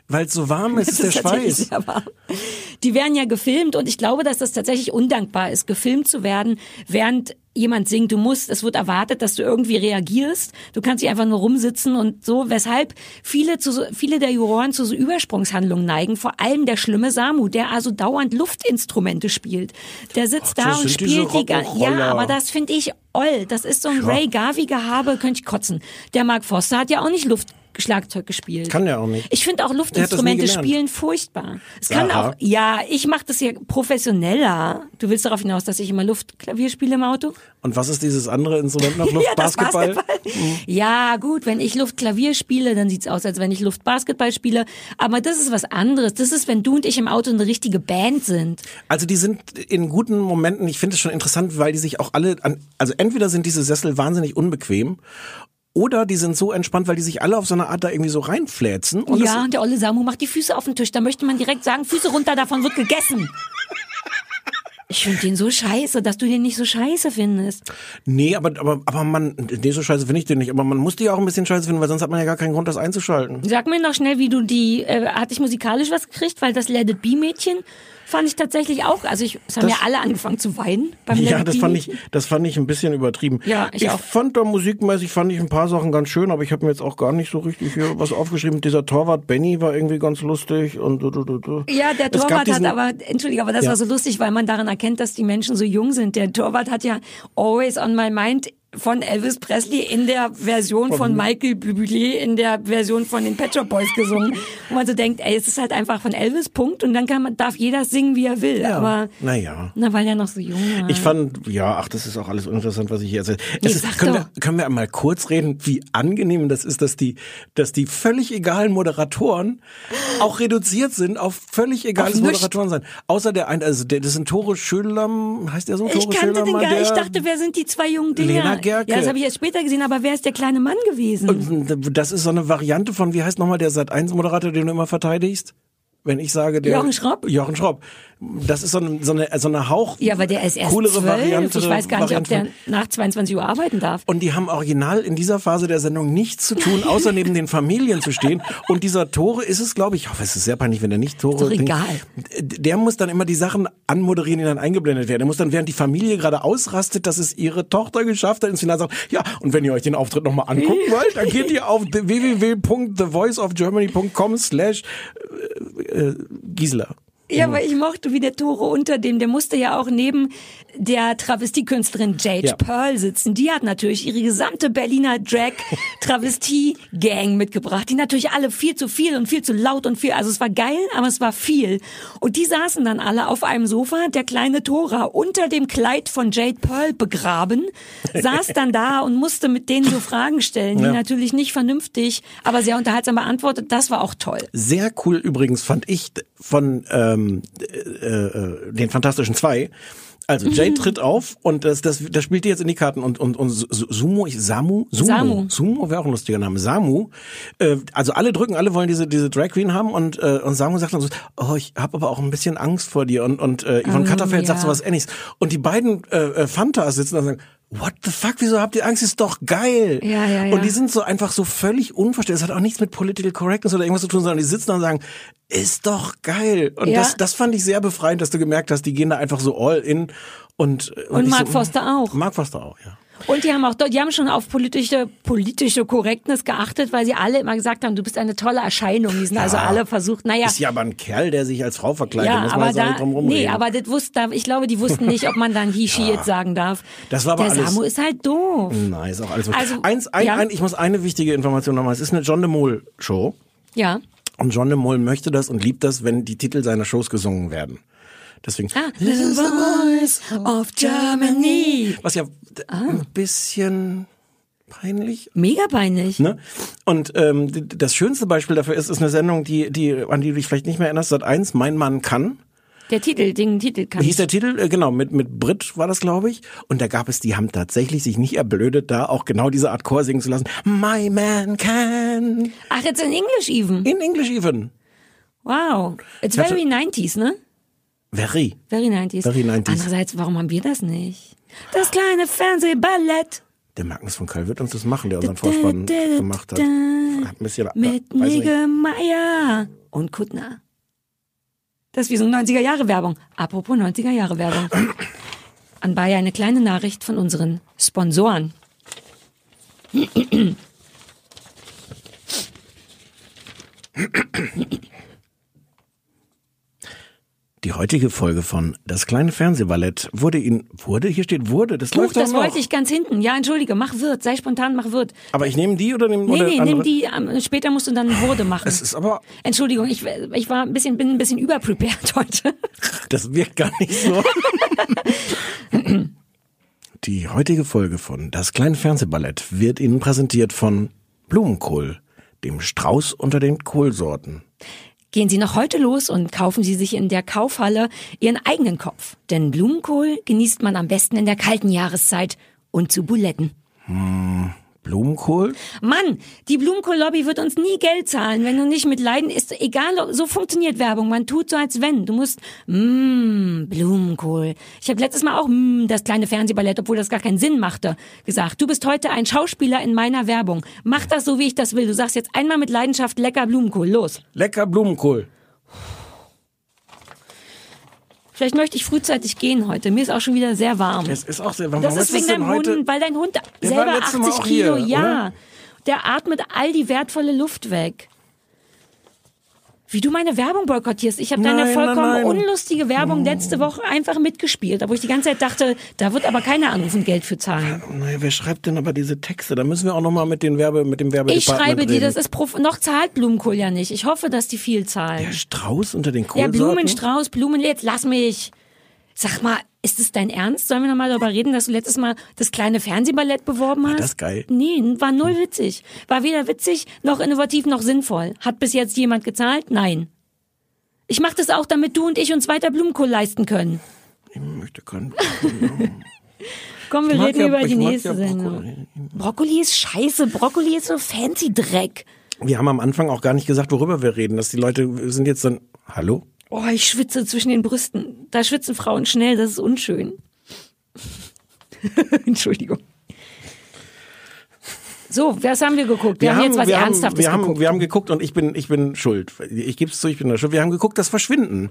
Weil es so warm [laughs] ist, ist der Schweiß. Die werden ja gefilmt und ich glaube, dass das tatsächlich undankbar ist, gefilmt zu werden, während jemand singt. Du musst, es wird erwartet, dass du irgendwie reagierst. Du kannst nicht einfach nur rumsitzen und so, weshalb viele zu viele der Juroren zu so Übersprungshandlungen neigen. Vor allem der schlimme Samu, der also dauernd Luftinstrumente spielt. Der sitzt Ach, da und spielt die ganze, ja, aber das finde ich oll. Das ist so ein Ray Garvey-Gehabe, könnte ich kotzen. Der Mark Foster hat ja auch nicht Luftschlagzeug gespielt. Kann der auch nicht. Ich finde auch Luftinstrumente spielen furchtbar. Es kann auch, ja, ich mache das ja professioneller. Du willst darauf hinaus, dass ich immer Luftklavier spiele im Auto? Und was ist dieses andere Instrument noch? [laughs] ja, Luftbasketball? Basketball. Ja, gut, wenn ich Luftklavier spiele, dann sieht's aus, als wenn ich Luftbasketball spiele. Aber das ist was anderes. Das ist, wenn du und ich im Auto eine richtige Band sind. Also die sind in guten Momenten, ich finde es schon interessant, weil die sich auch alle an, also entweder sind diese Sessel wahnsinnig unbequem oder die sind so entspannt, weil die sich alle auf so eine Art da irgendwie so reinfläzen. Und ja, und der olle Samu macht die Füße auf den Tisch. Da möchte man direkt sagen, Füße runter, davon wird gegessen. [laughs] Ich finde den so scheiße, dass du den nicht so scheiße findest. Nee, aber, aber, aber man, nee, so scheiße finde ich den nicht. Aber man muss die auch ein bisschen scheiße finden, weil sonst hat man ja gar keinen Grund, das einzuschalten. Sag mir noch schnell, wie du die, äh, hatte ich musikalisch was gekriegt, weil das Let It Be Mädchen fand ich tatsächlich auch, also ich, es haben Das- ja alle angefangen zu weinen beim Ja, das fand ich, das fand ich ein bisschen übertrieben. Ja, ich auch. fand da musikmäßig fand ich ein paar Sachen ganz schön, aber ich habe mir jetzt auch gar nicht so richtig hier was aufgeschrieben. Dieser Torwart Benny war irgendwie ganz lustig und du, du, du, du. Ja, der Es Torwart diesen- hat aber, entschuldige, aber das Ja. war so lustig, weil man daran erkennt, dass die Menschen so jung sind. Der Torwart hat ja Always on My Mind von Elvis Presley in der Version von Michael Bublé in der Version von den Pet Shop Boys gesungen. Wo man so denkt, ey, es ist halt einfach von Elvis, Punkt. Und dann kann man, darf jeder singen, wie er will. Aber, Naja. na, weil er noch so jung war. Ich fand, ja, ach, das ist auch alles uninteressant, was ich hier erzähle. Nee, ist, können, doch. wir, können wir einmal kurz reden, wie angenehm das ist, dass die, dass die völlig egalen Moderatoren auch reduziert sind auf völlig egales Auf. Moderatoren sein. Außer der eine, also der, das sind Tore Schölam, heißt der so? ich Tore kannte den Schölam, gar nicht. Ich dachte, wer sind die zwei jungen Dinger? Lena Gerke. Ja, das habe ich erst später gesehen, aber wer ist der kleine Mann gewesen? Das ist so eine Variante von, wie heißt nochmal der Sat1-Moderator, den du immer verteidigst? Wenn ich sage, der. Jochen Schropp? Jochen Schropp. Das ist so eine, so eine, so eine Hauch. ja, aber der ist erst coolere zwölf. Variante. Ich weiß gar nicht, ob Variante der von- nach 22 Uhr arbeiten darf. Und die haben original in dieser Phase der Sendung nichts zu tun, außer neben den Familien zu stehen. Und dieser Tore ist es, glaube ich, ich hoffe, es ist sehr peinlich, wenn er nicht Tore. Ist doch egal. Der muss dann immer die Sachen anmoderieren, die dann eingeblendet werden. Der muss dann, während die Familie gerade ausrastet, dass es ihre Tochter geschafft hat, ins Finale sagen, ja, und wenn ihr euch den Auftritt nochmal angucken [laughs] wollt, dann geht ihr auf www.thevoiceofgermany.com slash äh, Gisela. Ja, aber ich mochte, wie der Tore unter dem, der musste ja auch neben der Travestiekünstlerin Jade Ja. Pearl sitzen. Die hat natürlich ihre gesamte Berliner Drag-Travestie-Gang [laughs] mitgebracht, die natürlich alle viel zu viel und viel zu laut und viel, also es war geil, aber es war viel. Und die saßen dann alle auf einem Sofa, der kleine Tora unter dem Kleid von Jade Pearl begraben, saß dann da und musste mit denen so Fragen stellen, die Ja. natürlich nicht vernünftig, aber sehr unterhaltsam beantwortet. Das war auch toll. Sehr cool übrigens fand ich von ähm, äh, äh, den Fantastischen Zwei. Also Jade tritt auf und das, das, das spielt die jetzt in die Karten und und, und Su- Sumo, ich, Samu, Sumo, Samu. Sumo wäre auch ein lustiger Name. Samu, äh, also alle drücken, alle wollen diese diese Drag Queen haben und äh, und Samu sagt dann so, oh ich habe aber auch ein bisschen Angst vor dir und und äh, Yvonne Ähm, Katterfeld sagt ja. sowas ähnliches und die beiden äh, äh, Fantas sitzen da und sagen What the fuck? Wieso habt ihr Angst? Ist doch geil. Ja, ja, ja. Und die sind so einfach so völlig unverständlich. Das hat auch nichts mit Political Correctness oder irgendwas zu tun, sondern die sitzen da und sagen, ist doch geil. Und Ja. das, das fand ich sehr befreiend, dass du gemerkt hast, die gehen da einfach so all in und Und ich Mark so, Foster auch. Mark Foster auch, ja. Und die haben auch, dort- die haben schon auf politische, politische Korrektness geachtet, weil sie alle immer gesagt haben, du bist eine tolle Erscheinung. Die sind also alle versucht, naja. Ist ja aber ein Kerl, der sich als Frau verkleidet, Ja, muss man aber jetzt da, nicht drum rumreden. nee, aber das wusste, ich glaube, die wussten nicht, ob man dann he, she, it sagen darf. Das war aber Der alles- Samu ist halt doof. Nein, ist auch alles Also, Eins, ein, ja. ein, ich muss eine wichtige Information nochmal. Es ist eine John de Mol Show. Ja. Und John de Mol möchte das und liebt das, wenn die Titel seiner Shows gesungen werden. Deswegen. Ah, the voice of Germany. Was ja Ah. ein bisschen peinlich Mega peinlich. Ne? Und ähm, das schönste Beispiel dafür ist, ist eine Sendung, die, die, an die du dich vielleicht nicht mehr erinnerst, Sat 1, Mein Mann kann. Der Titel, den Titel kann Wie hieß der Titel? Äh, genau, mit, mit Brit war das, glaube ich. Und da gab es, die haben tatsächlich sich nicht erblödet, da auch genau diese Art Chor singen zu lassen. My man can. Ach, jetzt in English even. In English even. Wow. It's Ich hatte- very 90s, ne? Very. Very 90s. Very 90s. Andererseits, warum haben wir das nicht? Das kleine Fernsehballett. Der Magnus von Köln wird uns das machen, der unseren Vorspann gemacht hat. Hat bisschen, Mit. Niggemeier und Kuttner. Das ist wie so eine 90er-Jahre-Werbung. Apropos 90er-Jahre-Werbung. Anbei eine kleine Nachricht von unseren Sponsoren. Die heutige Folge von Das kleine Fernsehballett wurde Ihnen, wurde? Hier steht wurde, das Huch, läuft doch das noch. wollte ich ganz hinten. Ja, entschuldige, mach Wirt, sei spontan, mach Wirt. Aber ich nehme die oder nehme Nee, oder nee, andere? nimm die, ähm, später musst du dann Wurde machen. Es ist aber, Entschuldigung, ich, ich war ein bisschen, bin ein bisschen überprepared [laughs] heute. das wirkt gar nicht so. [laughs] Die heutige Folge von Das kleine Fernsehballett wird Ihnen präsentiert von Blumenkohl, dem Strauß unter den Kohlsorten. Gehen Sie noch heute los und kaufen Sie sich in der Kaufhalle Ihren eigenen Kopf. Denn Blumenkohl genießt man am besten in der kalten Jahreszeit und zu Buletten. Blumenkohl? Mann, die Blumenkohl-Lobby wird uns nie Geld zahlen, wenn du nicht mit Leiden ist egal, so funktioniert Werbung. Man tut so als wenn. Du musst mmm, Blumenkohl. Ich habe letztes Mal auch mmm, das kleine Fernsehballett, obwohl das gar keinen Sinn machte, gesagt. Du bist heute ein Schauspieler in meiner Werbung. Mach das so, wie ich das will. Du sagst jetzt einmal mit Leidenschaft lecker Blumenkohl. Los. Lecker Blumenkohl. Vielleicht möchte ich frühzeitig gehen heute. Mir ist auch schon wieder sehr warm. Es ist auch sehr warm. Das Warum ist wegen deinem heute? Hund, weil dein Hund selber letztes Mal 80 auch Kilo, hier, ja. Der atmet all die wertvolle Luft weg. Wie du meine Werbung boykottierst. Ich habe deine vollkommen nein, nein. unlustige Werbung letzte Woche einfach mitgespielt, wo ich die ganze Zeit dachte, da wird aber keiner anrufen, Geld für zahlen. Naja, wer schreibt denn aber diese Texte? Da müssen wir auch nochmal mit den Werbe, mit dem Ich Werbedepartement schreibe die, reden. das ist prof noch zahlt Blumenkohl ja nicht. Ich hoffe, dass die viel zahlen. der Strauß unter den Ja, Kohlsorten? Blumenstrauß, Blumen, jetzt lass mich. Sag mal, ist es dein Ernst? Sollen wir nochmal darüber reden, dass du letztes Mal das kleine Fernsehballett beworben hast? das geil? Nee, war null witzig. War weder witzig, noch innovativ, noch sinnvoll. Hat bis jetzt jemand gezahlt? Nein. Ich mach das auch, damit du und ich uns weiter Blumenkohl leisten können. Ich möchte keinen. [laughs] Komm, wir reden ja- über die nächste ja Sendung. Brokkoli. Brokkoli ist scheiße. Brokkoli ist so fancy Dreck. Wir haben am Anfang auch gar nicht gesagt, worüber wir reden. Dass die Leute sind jetzt dann. Hallo? Oh, ich schwitze zwischen den Brüsten. Da schwitzen Frauen schnell, das ist unschön. [laughs] Entschuldigung. So, was haben wir geguckt? Wir, haben jetzt was wir Ernsthaftes wir haben, geguckt. Wir haben geguckt und ich bin, ich bin schuld. Ich gebe es zu, ich bin da schuld. Wir haben geguckt, das Verschwinden.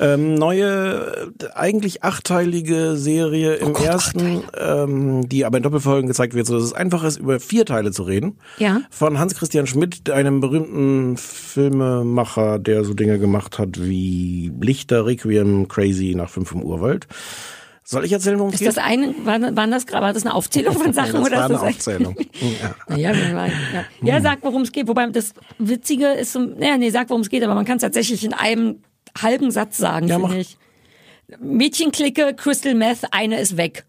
Ähm, neue, eigentlich achtteilige Serie Oh im ersten, ähm, die aber in Doppelfolgen gezeigt wird, so dass es einfach ist, über vier Teile zu reden. Ja. Von Hans-Christian Schmidt, einem berühmten Filmemacher, der so Dinge gemacht hat wie Lichter, Requiem, Crazy nach 5 im Urwald. Soll ich erzählen, worum es ist geht? das eine, war, waren das, gerade- war das eine Aufzählung von Sachen das oder war ist eine das Aufzählung. [laughs] ja. Ja, ja, ja. ja sag, worum es geht. Wobei das Witzige ist, so, ja, nee, sag, worum es geht, aber man kann es tatsächlich in einem halben Satz sagen, Ja, finde ich. Mädchenklicke, Crystal Meth, eine ist weg.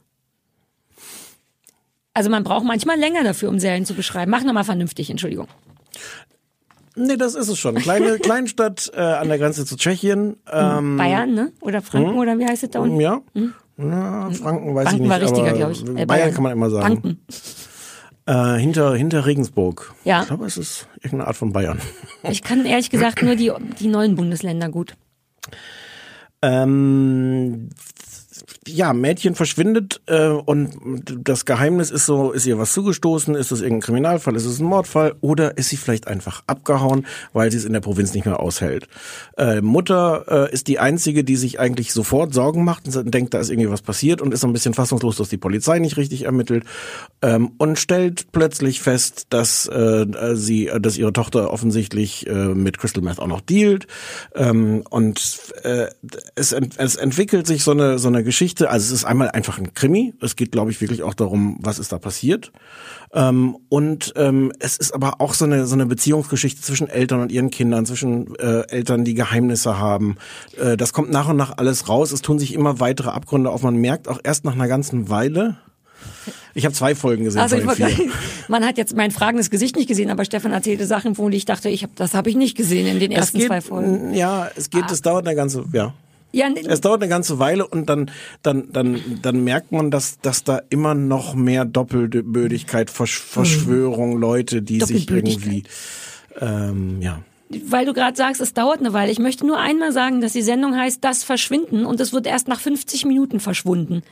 Also man braucht manchmal länger dafür, um Serien zu beschreiben. Mach nochmal vernünftig, Entschuldigung. Nee, das ist es schon. Kleine [laughs] Kleinstadt äh, an der Grenze zu Tschechien. Ähm, Bayern, ne? Oder Franken, oder wie heißt es da unten? ja. Na, Franken weiß Banken ich nicht. war richtiger, glaube ich. Äh, Bayern, kann man immer sagen. Banken. Äh, hinter, hinter Regensburg. Ja. Ich glaube, es ist irgendeine Art von Bayern. [laughs] Ich kann ehrlich gesagt nur die, die neuen Bundesländer gut. Ähm, ja, Mädchen verschwindet äh, und das Geheimnis ist so, ist ihr was zugestoßen, ist es irgendein Kriminalfall, ist es ein Mordfall oder ist sie vielleicht einfach abgehauen, weil sie es in der Provinz nicht mehr aushält. Äh, Mutter äh, ist die einzige, die sich eigentlich sofort Sorgen macht und denkt, da ist irgendwie was passiert und ist so ein bisschen fassungslos, dass die Polizei nicht richtig ermittelt ähm, und stellt plötzlich fest, dass äh, sie, dass ihre Tochter offensichtlich äh, mit Crystal Meth auch noch dealt ähm, und äh, es, ent es entwickelt sich so eine so eine Geschichte. Also es ist einmal einfach ein Krimi. Es geht, glaube ich, wirklich auch darum, was ist da passiert. Ähm, und ähm, es ist aber auch so eine so eine Beziehungsgeschichte zwischen Eltern und ihren Kindern, zwischen äh, Eltern, die Geheimnisse haben. Äh, das kommt nach und nach alles raus. Es tun sich immer weitere Abgründe auf. Man merkt auch erst nach einer ganzen Weile. Ich habe zwei Folgen gesehen Also ich wollte, [laughs] man hat jetzt mein fragendes Gesicht nicht gesehen, aber Stefan erzählte Sachen, wo ich dachte, ich hab, das habe ich nicht gesehen in den ersten geht, zwei Folgen. ja, es geht, es dauert eine ganze, ja. Ja, Es dauert eine ganze Weile und dann, dann, dann, dann merkt man, dass, dass da immer noch mehr Doppelbödigkeit, Versch Verschwörung, Leute, die sich irgendwie, ähm, ja. weil du gerade sagst, es dauert eine Weile. Ich möchte nur einmal sagen, dass die Sendung heißt Das Verschwinden und es wird erst nach 50 Minuten verschwunden.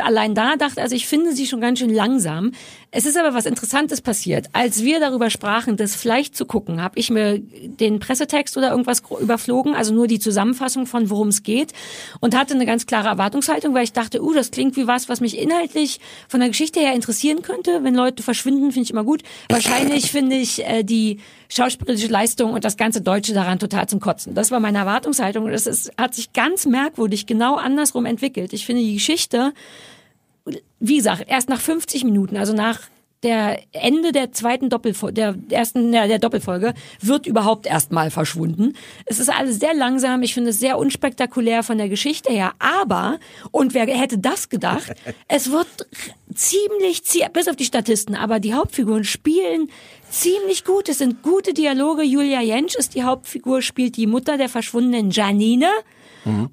Allein da dachte, also ich finde sie schon ganz schön langsam. Es ist aber was Interessantes passiert. Als wir darüber sprachen, das vielleicht zu gucken, habe ich mir den Pressetext oder irgendwas überflogen, also nur die Zusammenfassung von worum es geht und hatte eine ganz klare Erwartungshaltung, weil ich dachte, uh, das klingt wie was, was mich inhaltlich von der Geschichte her interessieren könnte. Wenn Leute verschwinden, finde ich immer gut. Wahrscheinlich finde ich äh, die schauspielerische Leistung und das ganze Deutsche daran total zum Kotzen. Das war meine Erwartungshaltung das ist, hat sich ganz merkwürdig genau andersrum entwickelt. Ich finde die Geschichte, wie gesagt, erst nach 50 Minuten, also nach der Ende der zweiten Doppelfolge, der ersten, ja, der Doppelfolge, wird überhaupt erstmal verschwunden. Es ist alles sehr langsam, ich finde es sehr unspektakulär von der Geschichte her, aber, und wer hätte das gedacht, [laughs] es wird ziemlich, zie- bis auf die Statisten, aber die Hauptfiguren spielen ziemlich gut. Es sind gute Dialoge. Julia Jentsch ist die Hauptfigur, spielt die Mutter der verschwundenen Janine.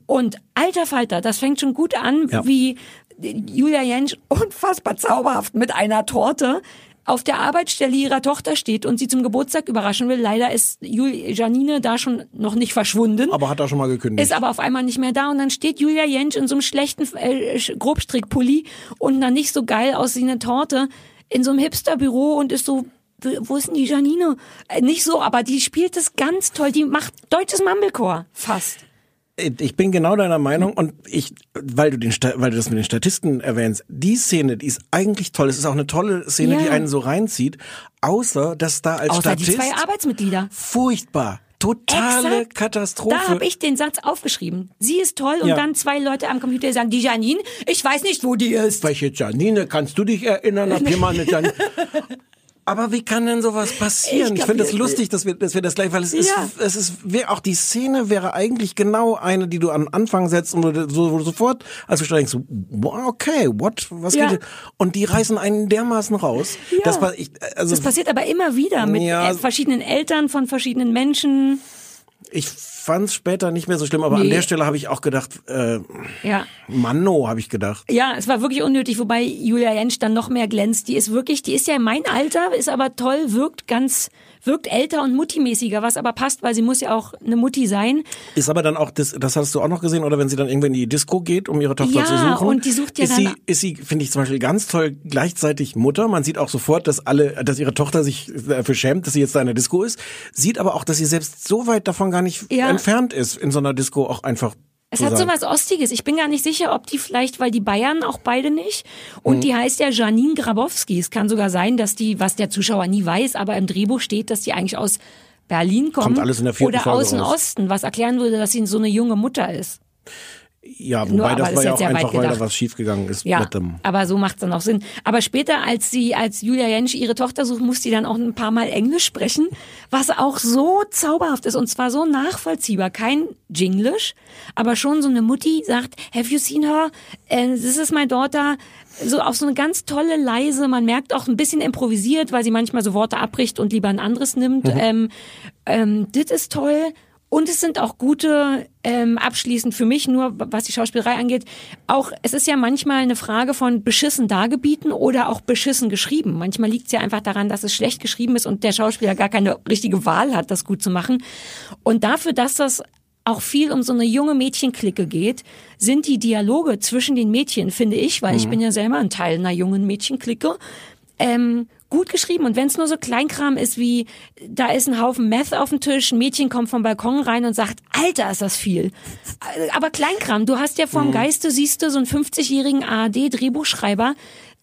Und alter Falter, das fängt schon gut an, Ja. wie Julia Jentsch unfassbar zauberhaft mit einer Torte auf der Arbeitsstelle ihrer Tochter steht und sie zum Geburtstag überraschen will. Leider ist Janine da schon noch nicht verschwunden. Aber hat er schon mal gekündigt. Ist aber auf einmal nicht mehr da und dann steht Julia Jentsch in so einem schlechten äh, Grobstrickpulli und einer nicht so geil aussehenden Torte in so einem Hipsterbüro und ist so, wo ist denn die Janine? Äh, nicht so, aber die spielt das ganz toll. Die macht deutsches Mumblecore fast. Ich bin genau deiner Meinung und ich, weil du den, weil du das mit den Statisten erwähnst, die Szene, die ist eigentlich toll. Es ist auch eine tolle Szene, Ja. die einen so reinzieht. Außer, dass da als Außer die Statist zwei Arbeitsmitglieder. furchtbar, totale Exakt. Katastrophe. Da habe ich den Satz aufgeschrieben. Sie ist toll und Ja. dann zwei Leute am Computer sagen, die Janine, ich weiß nicht, wo die ist. Welche Janine, kannst du dich erinnern? Hab hier mal eine Janine. [laughs] Aber wie kann denn sowas passieren? Ich Ich, finde es kapier- lustig, dass wir, dass wir das gleich, weil es ist, Ja. es ist, auch die Szene wäre eigentlich genau eine, die du am Anfang setzt und du, so, wo du sofort, als du denkst, okay, what, was Ja. geht? Und die reißen einen dermaßen raus. Ja. Das ich, also, Das passiert aber immer wieder mit Ja. äh, verschiedenen Eltern von verschiedenen Menschen. Ich fand es später nicht mehr so schlimm, aber an Nee. der Stelle habe ich auch gedacht, äh, Ja. Manno, habe ich gedacht. Ja, es war wirklich unnötig, wobei Julia Jentsch dann noch mehr glänzt. Die ist wirklich, die ist ja mein Alter, ist aber toll, wirkt ganz, wirkt älter und muttimäßiger, was aber passt, weil sie muss ja auch eine Mutti sein. Ist aber dann auch, das, das hast du auch noch gesehen, oder wenn sie dann irgendwann in die Disco geht, um ihre Tochter Ja, zu suchen. und die sucht ja ist dann- sie, ist sie, finde ich zum Beispiel ganz toll, gleichzeitig Mutter. Man sieht auch sofort, dass alle, dass ihre Tochter sich dafür schämt, dass sie jetzt da in der Disco ist. Sieht aber auch, dass sie selbst so weit davon gar nicht Ja. entfernt ist, in so einer Disco auch einfach Es hat so was Ostiges. Ich bin gar nicht sicher, ob die vielleicht, weil die Bayern auch beide nicht. Und Mhm. die heißt ja Janine Grabowski. Es kann sogar sein, dass die, was der Zuschauer nie weiß, aber im Drehbuch steht, dass die eigentlich aus Berlin kommt. Kommt alles in der vierten Oder Folge aus dem. Osten, was erklären würde, dass sie so eine junge Mutter ist. Ja, Nur, wobei aber das war ja auch einfach, weil da was schiefgegangen ist Ja, mit dem. aber so macht's dann auch Sinn. Aber später, als sie, als Julia Jentsch ihre Tochter sucht, muss sie dann auch ein paar Mal Englisch sprechen, was auch so zauberhaft ist und zwar so nachvollziehbar. Kein Jinglish, aber schon so eine Mutti sagt, have you seen her? And this is my daughter. So auf so eine ganz tolle, leise, man merkt auch ein bisschen improvisiert, weil sie manchmal so Worte abbricht und lieber ein anderes nimmt. Ähm, ähm, das ist toll. Und es sind auch gute, ähm, abschließend für mich nur, was die Schauspielerei angeht, auch, es ist ja manchmal eine Frage von beschissen dargebieten oder auch beschissen geschrieben. Manchmal liegt es ja einfach daran, dass es schlecht geschrieben ist und der Schauspieler gar keine richtige Wahl hat, das gut zu machen. Und dafür, dass das auch viel um so eine junge Mädchenklicke geht, sind die Dialoge zwischen den Mädchen, finde ich, weil ich bin ja selber ein Teil einer jungen Mädchenklicke, ähm, gut geschrieben. Und wenn es nur so Kleinkram ist wie, da ist ein Haufen Meth auf dem Tisch, ein Mädchen kommt vom Balkon rein und sagt, Alter, ist das viel. Aber Kleinkram, du hast ja vorm Geiste, siehst du so einen 50-jährigen ARD-Drehbuchschreiber,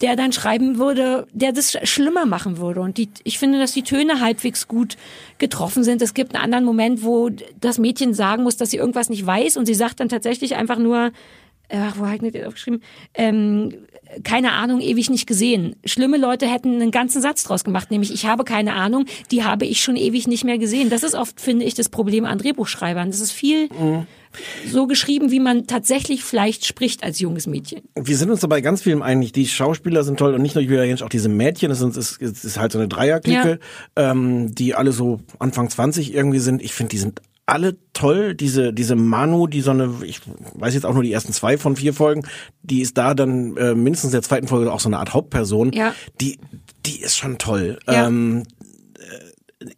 der dann schreiben würde, der das schlimmer machen würde. Und die, ich finde, dass die Töne halbwegs gut getroffen sind. Es gibt einen anderen Moment, wo das Mädchen sagen muss, dass sie irgendwas nicht weiß und sie sagt dann tatsächlich einfach nur, ach, wo habe ich das aufgeschrieben? Ähm, keine Ahnung, ewig nicht gesehen. Schlimme Leute hätten einen ganzen Satz draus gemacht, nämlich ich habe keine Ahnung, die habe ich schon ewig nicht mehr gesehen. Das ist oft, finde ich, das Problem an Drehbuchschreibern. Das ist viel so geschrieben, wie man tatsächlich vielleicht spricht als junges Mädchen. Wir sind uns dabei ganz vielem einig. Die Schauspieler sind toll und nicht nur Julia Jentsch, auch diese Mädchen. Es ist, ist, ist halt so eine Dreierklicke, ähm, die alle so Anfang 20 irgendwie sind. Ich finde, die sind alle toll. Diese diese Manu, die so eine, ich weiß jetzt auch nur die ersten zwei von vier Folgen, die ist da dann äh, mindestens der zweiten Folge auch so eine Art Hauptperson. Ja. Die die ist schon toll. Ja. Ähm,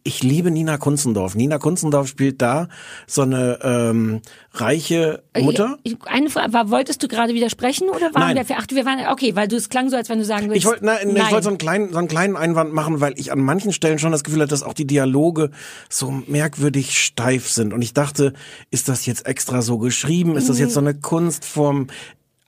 ich liebe Nina Kunzendorf. Nina Kunzendorf spielt da so eine ähm, reiche Mutter. Ich, eine Frage, war, wolltest du gerade widersprechen oder waren Nein. wir, ach, wir waren, okay, weil du, es klang so, als wenn du sagen würdest. Ich wollte nein, ich wollte so einen kleinen so einen kleinen Einwand machen, weil ich an manchen Stellen schon das Gefühl hatte, dass auch die Dialoge so merkwürdig steif sind und ich dachte, ist das jetzt extra so geschrieben? Ist das jetzt so eine Kunstform?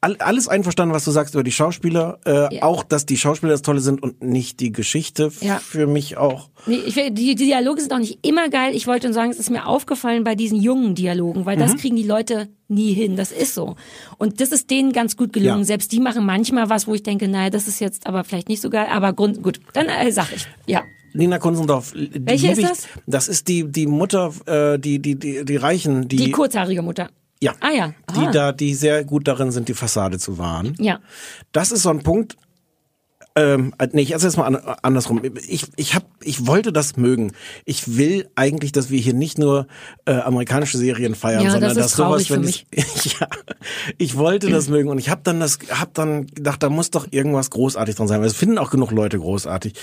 All, alles einverstanden, was du sagst über die Schauspieler, äh, Ja. auch, dass die Schauspieler das Tolle sind und nicht die Geschichte Ja. für mich auch. Nee, ich, die, die Dialoge sind auch nicht immer geil. Ich wollte nur sagen, es ist mir aufgefallen bei diesen jungen Dialogen, weil das Mhm. kriegen die Leute nie hin. Das ist so. Und das ist denen ganz gut gelungen. Ja. Selbst die machen manchmal was, wo ich denke, naja, das ist jetzt aber vielleicht nicht so geil. Aber Grund, gut, dann äh, sag ich. Ja. Nina Kunzendorf. die Welche ist ich, das? Das ist die die Mutter, äh, die die die die Reichen, die, Die kurzhaarige Mutter. Ja, Ah ja. die Ah. da die sehr gut darin sind, die Fassade zu wahren. Ja. Das ist so ein Punkt, Ähm, äh, nee, ich erzähl's mal an, andersrum. Ich, ich, hab, ich wollte das mögen. Ich will eigentlich, dass wir hier nicht nur äh, amerikanische Serien feiern, Ja, sondern das dass sowas, wenn ich, [laughs] ja, ich wollte das mögen und ich habe dann das, hab dann gedacht, da muss doch irgendwas großartig dran sein, weil es finden auch genug Leute großartig.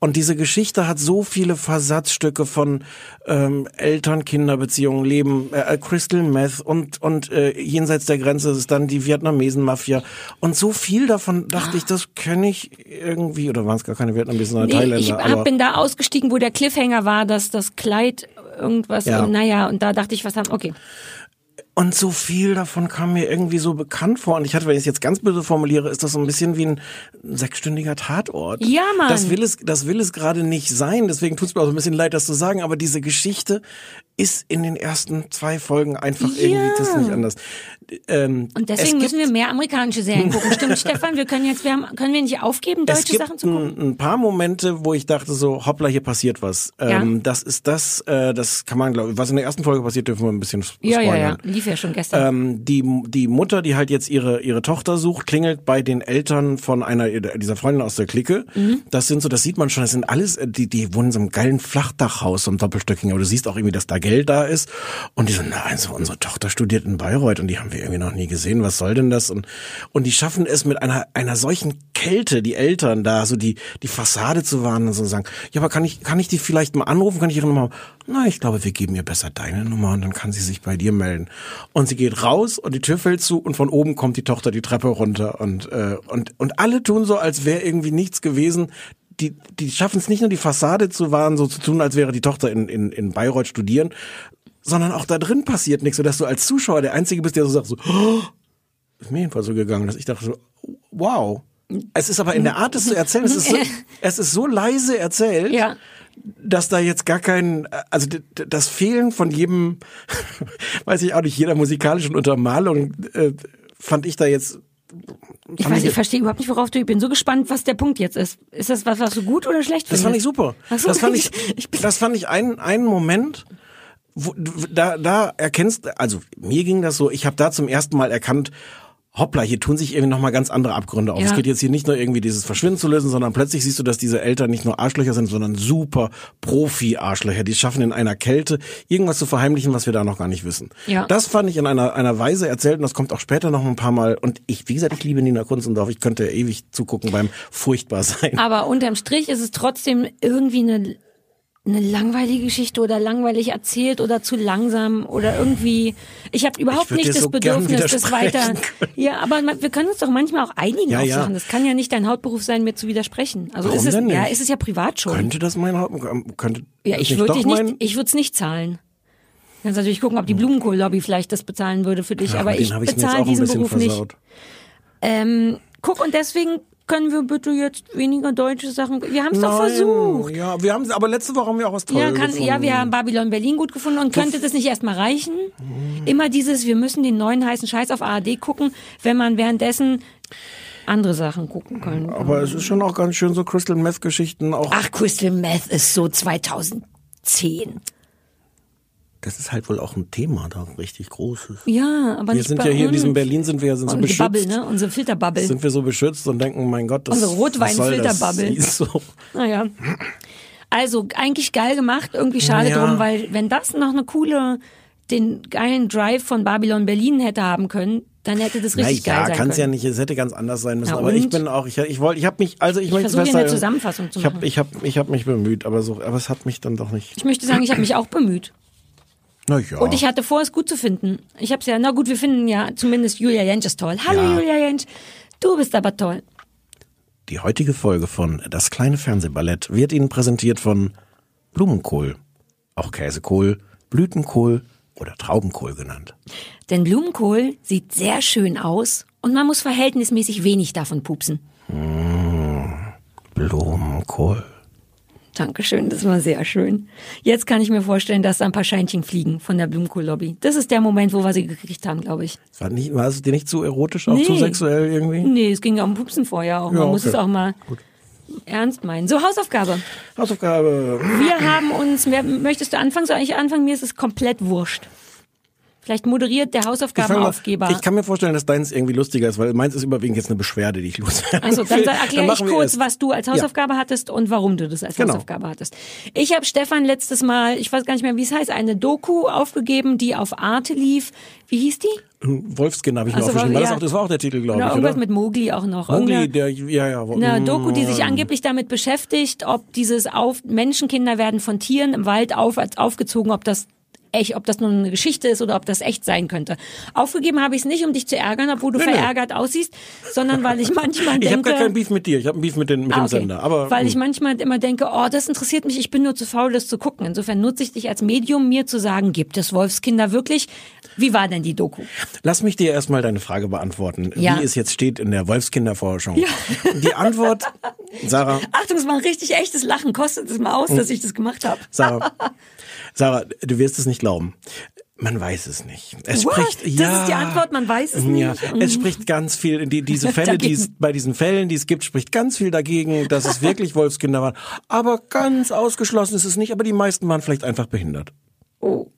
Und diese Geschichte hat so viele Versatzstücke von ähm, Eltern-Kinder-Beziehungen, Leben, äh, Crystal Meth und und äh, jenseits der Grenze ist dann die Vietnamesen-Mafia und so viel davon dachte ich, das kenne ich irgendwie oder waren es gar keine Vietnamesen, sondern Nee, Thailänder. ich hab, bin da ausgestiegen, wo der Cliffhanger war, dass das Kleid irgendwas, Ja. und, naja, und da dachte ich, was haben, okay. Und so viel davon kam mir irgendwie so bekannt vor. Und ich hatte, wenn ich es jetzt ganz böse formuliere, ist das so ein bisschen wie ein sechsstündiger Tatort. Ja, Mann. Das will es, das will es gerade nicht sein. Deswegen tut es mir auch so ein bisschen leid, das zu sagen. Aber diese Geschichte ist in den ersten zwei Folgen einfach irgendwie, das ist nicht anders. Ähm, Und es deswegen müssen wir mehr amerikanische Serien gucken. [laughs] Stimmt, Stefan? Wir können jetzt, wir haben, können wir nicht aufgeben, deutsche Sachen zu gucken? ein, ein paar Momente, wo ich dachte so, hoppla, hier passiert was. Ja. Ähm, das ist das, äh, das kann man glaube ich, was in der ersten Folge passiert, dürfen wir ein bisschen Ja, spoilern. ja, ja. Lief ja schon gestern. Ähm, die, die Mutter, die halt jetzt ihre, ihre Tochter sucht, klingelt bei den Eltern von einer dieser Freundin aus der Clique. Mhm. Das sind so, das sieht man schon, das sind alles, äh, die, die wohnen in so einem geilen Flachdachhaus, so einem Doppelstöckigen, aber du siehst auch irgendwie, dass da Geld da ist. Und die so, na, also unsere Tochter studiert in Bayreuth und die haben wir irgendwie noch nie gesehen, was soll denn das? Und, und die schaffen es mit einer, einer solchen Kälte, die Eltern da, so die, die Fassade zu wahren und so sagen, ja, aber kann ich, kann ich die vielleicht mal anrufen, kann ich ihre Nummer? Na, ich glaube, wir geben ihr besser deine Nummer und dann kann sie sich bei dir melden. Und sie geht raus und die Tür fällt zu und von oben kommt die Tochter die Treppe runter und, äh, und, und alle tun so, als wäre irgendwie nichts gewesen. Die, die schaffen es nicht nur die Fassade zu wahren, so zu tun, als wäre die Tochter in, in, in Bayreuth studieren, sondern auch da drin passiert nichts, sodass du als Zuschauer der Einzige bist, der so sagt so, oh, ist mir jedenfalls so gegangen, dass ich dachte so, wow. Es ist aber in der Art, es zu erzählen, es ist so, [laughs] es ist so leise erzählt, Ja. Dass da jetzt gar kein, also das Fehlen von jedem, [laughs] weiß ich auch nicht, jeder musikalischen Untermalung äh, fand ich da jetzt. Ich weiß, ich verstehe überhaupt nicht, worauf du, ich bin so gespannt, was der Punkt jetzt ist. Ist das was, was du gut oder schlecht Das findest? fand ich super. So, das fand ich, ich [laughs] bin- das fand ich einen, einen Moment, wo, da, da erkennst, also mir ging das so, ich habe da zum ersten Mal erkannt, hoppla, hier tun sich irgendwie nochmal ganz andere Abgründe auf. Ja. Es geht jetzt hier nicht nur irgendwie dieses Verschwinden zu lösen, sondern plötzlich siehst du, dass diese Eltern nicht nur Arschlöcher sind, sondern super Profi-Arschlöcher. Die schaffen in einer Kälte irgendwas zu verheimlichen, was wir da noch gar nicht wissen. Ja. Das fand ich in einer, einer Weise erzählt und das kommt auch später noch ein paar Mal. Und ich, wie gesagt, ich liebe Nina Kunzendorf. Ich könnte ewig zugucken beim Furchtbarsein. Aber unterm Strich ist es trotzdem irgendwie eine, eine langweilige Geschichte oder langweilig erzählt oder zu langsam oder irgendwie. Ich habe überhaupt Ich nicht das so Bedürfnis, das weiter. können. Ja, aber wir können uns doch manchmal auch einigen Ja, auf ja. Sachen. Das kann ja nicht dein Hauptberuf sein, mir zu widersprechen. Also Warum ist es, denn nicht? ja, ist es ja privat schon. Könnte das mein Haupt, könnte ja, ich nicht würde dich nicht, ich würde es nicht zahlen. Kannst natürlich gucken, ob die Blumenkohl-Lobby vielleicht das bezahlen würde für dich, Ja, aber ich bezahle diesen Beruf nicht. versaut. Ähm, guck, und deswegen können wir bitte jetzt weniger deutsche Sachen. Wir haben es doch versucht. Ja, wir haben, aber letzte Woche haben wir auch was Ja, Tolles kann, gefunden. ja, wir haben Babylon Berlin gut gefunden und könnte das nicht erstmal reichen? Immer dieses, wir müssen den neuen heißen Scheiß auf ARD gucken, wenn man währenddessen andere Sachen gucken kann. Aber es ist schon auch ganz schön so Crystal Meth Geschichten auch. Ach, Crystal Meth ist so 2010. Das ist halt wohl auch ein Thema da, ein richtig großes. Ja, aber Wir nicht sind ja hier in diesem Berlin sind wir ja sind so beschützt. Bubble, ne? Unsere Filterbubble. Sind wir so beschützt und denken, mein Gott, das Unsere soll das? Rotwein-Filterbubble. So. [laughs] Naja. Also, eigentlich geil gemacht, irgendwie schade Ja. drum, weil wenn das noch eine coole, den geilen Drive von Babylon Berlin hätte haben können, dann hätte das richtig geil ja, sein kann es ja können. nicht, es hätte ganz anders sein müssen. Na aber und? ich bin auch, ich, ich wollte, ich habe mich, also ich, möchte versuche eine Zusammenfassung zu ich machen. Ich habe ich hab mich bemüht, aber so, aber es hat mich dann doch nicht. Ich möchte sagen, ich habe mich auch bemüht. Na ja. Und ich hatte vor, es gut zu finden. Ich habe es ja, na gut, wir finden ja zumindest Julia Jentsch ist toll. Hallo Ja. Julia Jentsch, du bist aber toll. Die heutige Folge von Das kleine Fernsehballett wird Ihnen präsentiert von Blumenkohl, auch Käsekohl, Blütenkohl oder Traubenkohl genannt. Denn Blumenkohl sieht sehr schön aus und man muss verhältnismäßig wenig davon pupsen. Blumenkohl. Dankeschön, das war sehr schön. Jetzt kann ich mir vorstellen, dass da ein paar Scheinchen fliegen von der Blumenkohl-Lobby. Das ist der Moment, wo wir sie gekriegt haben, glaube ich. War, nicht, war es dir nicht zu erotisch, auch Nee. zu sexuell irgendwie? Nee, es ging ja um Pupsen vorher auch. Man Ja, muss okay. es auch mal ernst meinen. So, Hausaufgabe. Hausaufgabe. Wir haben uns, wer, möchtest du anfangen? Soll ich anfangen? Mir ist es komplett wurscht. Vielleicht moderiert der Ich, Hausaufgabenaufgeber. ich kann mir vorstellen, dass deins irgendwie lustiger ist, weil meins ist überwiegend jetzt eine Beschwerde, die ich loswerden Also dann erkläre ich kurz, was du als Ja. Hausaufgabe hattest und warum du das als Genau. Hausaufgabe hattest. Ich habe Stefan letztes Mal, ich weiß gar nicht mehr, wie es heißt, eine Doku aufgegeben, die auf Arte lief. Wie hieß die? Wolfskin habe ich mir Also, aufgeschrieben. War das, ja. auch, das war auch der Titel, glaube ich, irgendwas oder? mit Mowgli auch noch. Mowgli, der, ja, ja. eine Doku, die sich Mm. angeblich damit beschäftigt, ob dieses auf Menschenkinder werden von Tieren im Wald auf, aufgezogen, ob das echt, ob das nur eine Geschichte ist oder ob das echt sein könnte. Aufgegeben habe ich es nicht, um dich zu ärgern, obwohl du Nee, nee. verärgert aussiehst, sondern weil ich manchmal [laughs] Ich habe denke, gar keinen Beef mit dir, ich habe einen Beef mit, den, mit Ah, dem okay. Sender. Aber weil ich hm. manchmal immer denke, oh, das interessiert mich, ich bin nur zu faul, das zu gucken. Insofern nutze ich dich als Medium, mir zu sagen, gibt es Wolfskinder wirklich? Wie war denn die Doku? Lass mich dir erstmal deine Frage beantworten, Ja. wie es jetzt steht in der Wolfskinderforschung. Die Antwort, [laughs] Sarah, Achtung, es war ein richtig echtes Lachen. Kostet es mal aus, Hm. dass ich das gemacht habe. Sarah, [laughs] Sarah, du wirst es nicht glauben. Man weiß es nicht. Es What? spricht, Das ja, ist die Antwort, man weiß es ja, nicht. Es spricht ganz viel, die, diese [laughs] Fälle, die es, bei diesen Fällen, die es gibt, spricht ganz viel dagegen, dass es wirklich [laughs] Wolfskinder waren. Aber ganz ausgeschlossen ist es nicht, aber die meisten waren vielleicht einfach behindert. Oh,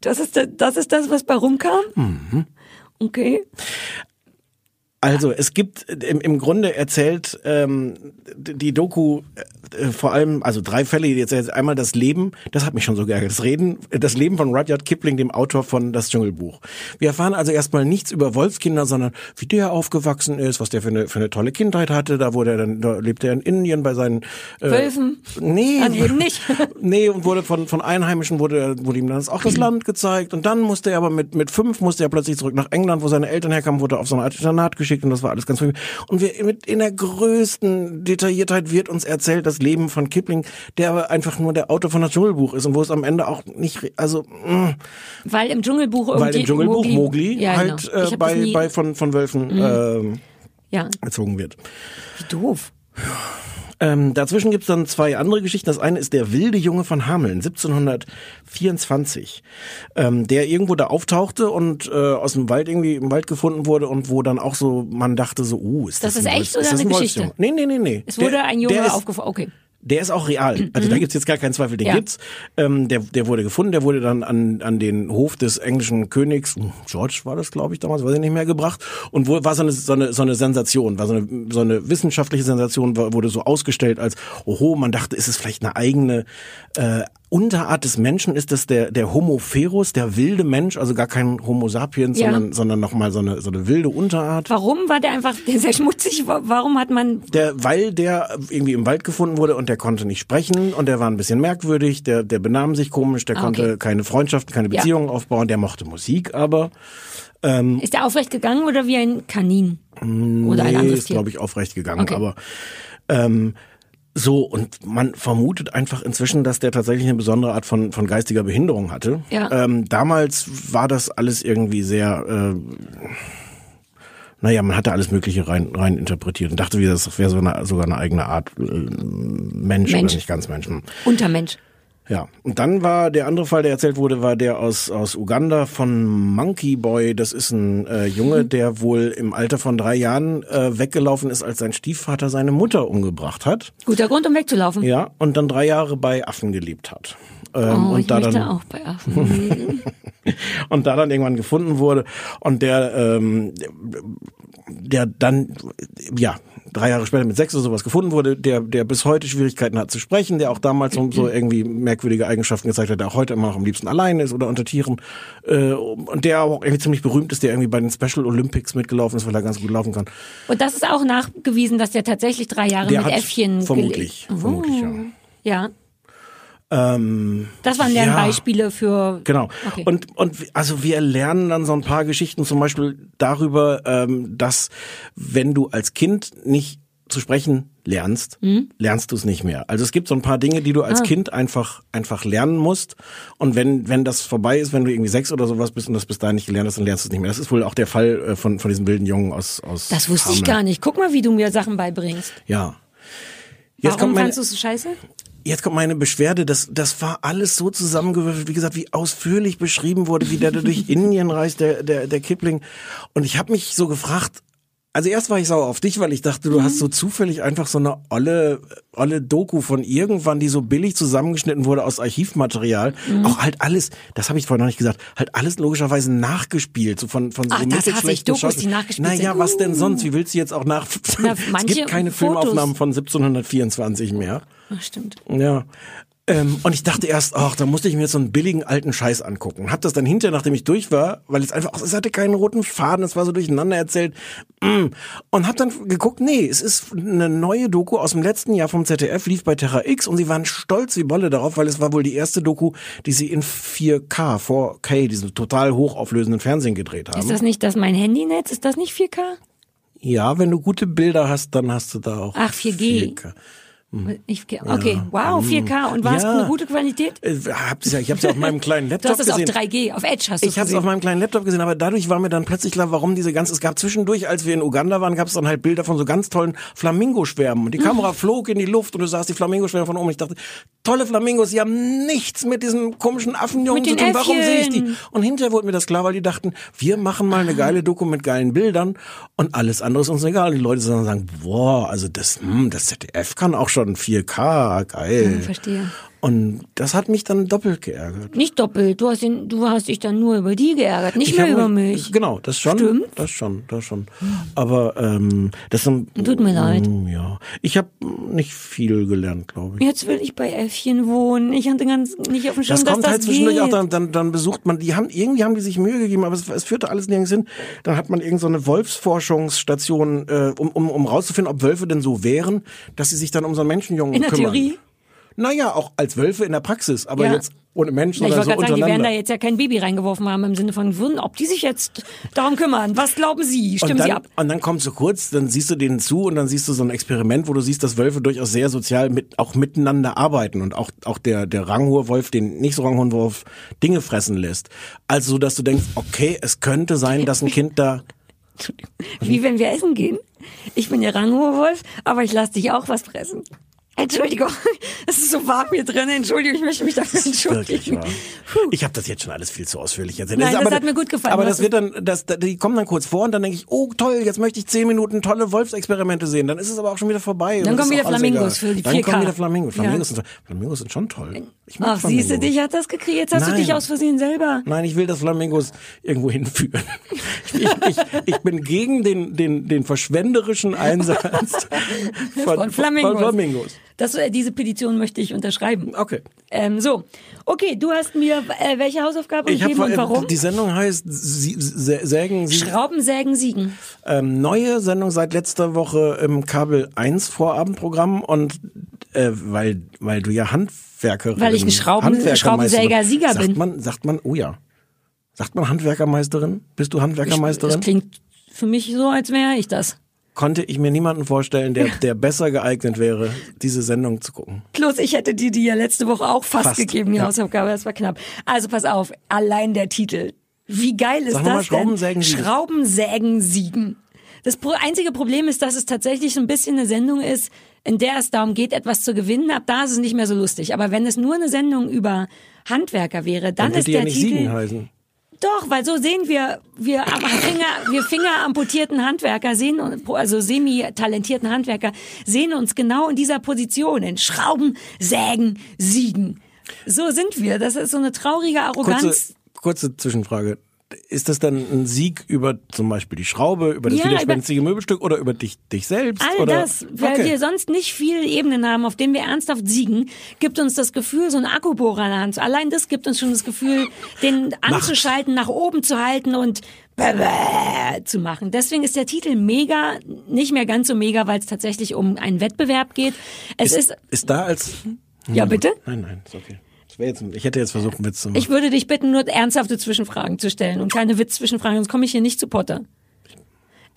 das ist, das, das ist das, was bei rumkam? Mhm. Okay. Also es gibt äh, im, im Grunde erzählt ähm, die Doku äh, vor allem, also drei Fälle, die erzählt einmal das Leben, das hat mich schon so geärgert, das Reden, das Leben von Rudyard Kipling, dem Autor von Das Dschungelbuch. Wir erfahren also erstmal nichts über Wolfskinder, sondern wie der aufgewachsen ist, was der für eine, für eine tolle Kindheit hatte, da wurde er dann, da lebte er in Indien bei seinen äh, Wölfen? Nee, Ah, eben nicht. [laughs] nee, und wurde von, von Einheimischen wurde, wurde ihm dann auch das Land gezeigt. Und dann musste er aber mit, mit fünf musste er plötzlich zurück nach England, wo seine Eltern herkamen, wurde auf so Art Internat geschickt und das war alles ganz furchtbar. Und wir, mit, in der größten Detailliertheit wird uns erzählt, das Leben von Kipling, der aber einfach nur der Autor von das Dschungelbuch ist und wo es am Ende auch nicht, also, mh, Weil im Dschungelbuch irgendwie weil im Dschungelbuch Mowgli, ja, halt genau. Äh, bei, Mhm. bei von, von Wölfen ähm, ja, erzogen wird. wie doof. Ähm, dazwischen gibt's dann zwei andere Geschichten. Das eine ist der wilde Junge von Hameln, 1724, ähm, der irgendwo da auftauchte und äh, aus dem Wald irgendwie im Wald gefunden wurde und wo dann auch so man dachte so, uh, ist das, Das ist ein echt Wolfs- oder ist das eine ein Geschichte? Wolfsjunge? Nee, nee, nee, nee. Es wurde Der- ein Junge aufgefunden. Okay. Der ist auch real. Also da gibt's jetzt gar keinen Zweifel, den Mhm. Ja. gibt's. Ähm, der, der wurde gefunden, der wurde dann an, an den Hof des englischen Königs, hm, George war das, glaube ich, damals, weiß ich nicht mehr, gebracht. Und wo, war so eine, so, eine, so eine Sensation, war so eine, so eine wissenschaftliche Sensation, wurde so ausgestellt als, oho, man dachte, ist es vielleicht eine eigene äh, Unterart des Menschen? Ist das der, der Homo ferus, der wilde Mensch, also gar kein Homo sapiens, Ja. sondern, sondern nochmal so eine, so eine wilde Unterart? Warum war der einfach sehr schmutzig? Wa- Warum hat man Der, weil der irgendwie im Wald gefunden wurde und der konnte nicht sprechen und der war ein bisschen merkwürdig, der, der benahm sich komisch, der Ah, konnte okay. keine Freundschaften, keine Ja. Beziehungen aufbauen, der mochte Musik, aber ist der aufrecht gegangen oder wie ein Kanin oder ein nee, anderes ist glaube ich aufrecht gegangen, Okay. aber ähm, so und man vermutet einfach inzwischen, dass der tatsächlich eine besondere Art von von geistiger Behinderung hatte. Ja. Ähm, damals war das alles irgendwie sehr äh, naja, man hatte alles Mögliche rein, rein interpretiert und dachte, wie das wäre so eine, sogar eine eigene Art äh, Mensch, Mensch. oder nicht ganz Mensch. Hm. Untermensch. Ja, und dann war der andere Fall, der erzählt wurde, war der aus, aus Uganda von Monkey Boy. Das ist ein äh, Junge, der wohl im Alter von drei Jahren äh, weggelaufen ist, als sein Stiefvater seine Mutter umgebracht hat. Guter Grund, um wegzulaufen. Ja, und dann drei Jahre bei Affen gelebt hat. Ähm, Oh, und ich da dann auch bei Affen. [laughs] und da dann irgendwann gefunden wurde und der ähm, der dann ja drei Jahre später mit sechs oder sowas gefunden wurde, der der bis heute Schwierigkeiten hat zu sprechen, der auch damals so, so irgendwie merkwürdige Eigenschaften gezeigt hat, der auch heute immer noch am liebsten allein ist oder unter Tieren äh, und der auch irgendwie ziemlich berühmt ist, der irgendwie bei den Special Olympics mitgelaufen ist, weil er ganz gut laufen kann. Und das ist auch nachgewiesen, dass der tatsächlich drei Jahre Der mit Äffchen vermutlich, vermutlich ja. Ja, Ähm, das waren deren Ja. Beispiele für. Genau. Okay. Und, und also wir lernen dann so ein paar Geschichten zum Beispiel darüber, ähm, dass wenn du als Kind nicht zu sprechen lernst, Mhm. lernst du es nicht mehr. Also es gibt so ein paar Dinge, die du Ah. als Kind einfach einfach lernen musst. Und wenn wenn das vorbei ist, wenn du irgendwie sechs oder sowas bist und das bis dahin nicht gelernt hast, dann lernst du es nicht mehr. Das ist wohl auch der Fall äh, von von diesem wilden Jungen aus aus. Das wusste ich Hameln. gar nicht. Guck mal, wie du mir Sachen beibringst. Ja. Jetzt Warum kommt meine, fandst du es so scheiße? Jetzt kommt meine Beschwerde, das, das war alles so zusammengewürfelt, wie gesagt, wie ausführlich beschrieben wurde, wie der da durch [laughs] Indien reist, der, der, der Kipling. Und ich habe mich so gefragt, Also erst war ich sauer auf dich, weil ich dachte, du hast so zufällig einfach so eine olle, olle Doku von irgendwann, die so billig zusammengeschnitten wurde aus Archivmaterial. Auch halt alles, das habe ich vorhin noch nicht gesagt, halt alles logischerweise nachgespielt, so von, von so Ach, das hasse ich, Dokus, die Schauspielern. nachgespielt Naja, sind. was denn Uh. sonst? Wie willst du jetzt auch nach... Na, [laughs] es gibt keine Fotos. Filmaufnahmen von 1724 mehr. Ach, stimmt. Ja. Ähm, und ich dachte erst, ach, da musste ich mir jetzt so einen billigen alten Scheiß angucken. Hab das dann hinterher, nachdem ich durch war, weil es einfach, es hatte keinen roten Faden, es war so durcheinander erzählt. Mm. Und hab dann geguckt, nee, es ist eine neue Doku aus dem letzten Jahr vom ZDF, lief bei Terra X und sie waren stolz wie Bolle darauf, weil es war wohl die erste Doku, die sie in 4K, 4K, diesem total hochauflösenden Fernsehen gedreht haben. Ist das nicht das mein Handynetz? Ist das nicht 4K? ja, wenn du gute Bilder hast, dann hast du da auch Ach, 4G. 4K. Ich, okay, wow, 4K. Und war es Ja. eine gute Qualität? Äh, hab's ja, ich hab's ja auf meinem kleinen Du Laptop hast es auf gesehen. 3G, auf Edge hast du Ich habe es gesehen. auf meinem kleinen Laptop gesehen, aber dadurch war mir dann plötzlich klar, warum diese ganze, es gab zwischendurch, als wir in Uganda waren, gab es dann halt Bilder von so ganz tollen Flamingoschwärmen und die Kamera [laughs] flog in die Luft und du sahst die Flamingoschwärme von oben ich dachte, tolle Flamingos, die haben nichts mit diesem komischen Affenjungen zu tun, warum sehe ich die? Und hinterher wurde mir das klar, weil die dachten, wir machen mal eine geile Doku mit geilen Bildern und alles andere ist uns egal. Und die Leute dann sagen, boah, also das, hm, das ZDF kann auch schon 4K, geil. Hm, verstehe. Und das hat mich dann doppelt geärgert. Nicht doppelt. Du hast, ihn, du hast dich dann nur über die geärgert, nicht Ich mehr über mich. Genau, das schon. Stimmt. Das schon, das schon. Aber ähm, das sind, Tut mir leid. Mm, Ja, ich habe nicht viel gelernt, glaube ich. Jetzt will ich bei Äffchen wohnen. Ich hatte ganz nicht auf dem Schirm, Das dass kommt das halt zwischendurch geht. auch, dann, dann, dann besucht man, die haben, irgendwie haben die sich Mühe gegeben, aber es, es führte alles nirgends hin. Dann hat man irgend so eine Wolfsforschungsstation, äh, um, um, um rauszufinden, ob Wölfe denn so wären, dass sie sich dann um so einen Menschenjungen In der kümmern. Theorie? Naja, auch als Wölfe in der Praxis, aber Ja. jetzt ohne Menschen, Ja, ich wollte so gerade sagen, die werden untereinander. da jetzt ja kein Baby reingeworfen haben im Sinne von, würden, ob die sich jetzt darum kümmern. Was glauben Sie? Stimmen dann, Sie ab? Und dann kommt so kurz, dann siehst du denen zu und dann siehst du so ein Experiment, wo du siehst, dass Wölfe durchaus sehr sozial mit, auch miteinander arbeiten und auch, auch der, der ranghohe Wolf, den nicht so ranghohen Wolf, Dinge fressen lässt. Also so, dass du denkst, okay, es könnte sein, dass ein Kind da, Wie wenn wir essen gehen. Ich bin ja ranghoher Wolf, aber ich lasse dich auch was fressen. Entschuldigung, [laughs] es ist so warm hier drin. Entschuldigung, ich möchte mich dafür entschuldigen. Ich habe das jetzt schon alles viel zu ausführlich erzählt. Nein, das aber, hat mir gut gefallen. Aber das hast wird dann, das, die kommen dann kurz vor und dann denke ich, oh toll, jetzt möchte ich zehn Minuten tolle Wolfsexperimente sehen. Dann ist es aber auch schon wieder vorbei. Dann kommen wieder Flamingos für die Dann 4K. kommen wieder Flamingos. Flamingos, Ja. sind. Flamingos sind schon toll. Ich mag Ach, siehst du, Flamingos. dich hat das gekriegt. Jetzt hast Nein. du dich aus Versehen selber. Nein, ich will, dass Flamingos irgendwo hinführen. [laughs] Ich, ich, ich bin gegen den, den, den verschwenderischen Einsatz [laughs] von, Von Flamingos. Von Flamingos. Das, äh, diese Petition möchte ich unterschreiben. Okay. Ähm, so, okay, du hast mir äh, welche Hausaufgabe Ich gegeben hab, und warum? Die Sendung heißt Sie, Sä- Sägen Sie. Schrauben, Sägen, Siegen. Ähm, neue Sendung seit letzter Woche im Kabel 1 Vorabendprogramm und äh, weil, weil du ja Handwerkerin Weil ich ein Schrauben- Schraubensäger-Sieger sagt bin. Man, sagt man, oh ja. Sagt man Handwerkermeisterin? Bist du Das Handwerkermeisterin? klingt für mich so, als wäre ich das. Konnte ich mir niemanden vorstellen, der, der besser geeignet wäre, diese Sendung zu gucken. Plus, ich hätte dir die ja letzte Woche auch fast, Fast, gegeben, die ja. Hausaufgabe. Das war knapp. Also pass auf, allein der Titel. Wie geil ist Sag noch mal, das denn? Schraubensägen siegen. Schraubensägen siegen. Das einzige Problem ist, dass es tatsächlich so ein bisschen eine Sendung ist, in der es darum geht, etwas zu gewinnen. Ab da ist es nicht mehr so lustig. Aber wenn es nur eine Sendung über Handwerker wäre, dann, Dann ist der ja nicht Titel. Doch, weil so sehen wir, wir Finger, wir fingeramputierten Handwerker sehen, also semi-talentierten Handwerker sehen uns genau in dieser Position, in Schrauben, Sägen, Siegen. So sind wir. Das ist so eine traurige Arroganz. Kurze, kurze Zwischenfrage. Ist das dann ein Sieg über zum Beispiel die Schraube, über das Ja, widerspenstige Möbelstück oder über dich, dich selbst? All oder? das, weil Okay. wir sonst nicht viele Ebenen haben, auf denen wir ernsthaft siegen, gibt uns das Gefühl, so einen Akkubohrer in der Hand. Allein das gibt uns schon das Gefühl, den anzuschalten, nach oben zu halten und zu machen. Deswegen ist der Titel mega, nicht mehr ganz so mega, weil es tatsächlich um einen Wettbewerb geht. Es ist, ist, ist da als ja bitte? Nein, nein, ist okay. Wär jetzt, ich hätte jetzt versucht, einen Witz zu machen. Ich würde dich bitten, nur ernsthafte Zwischenfragen zu stellen und keine Witz-Zwischenfragen, sonst komme ich hier nicht zu Potter.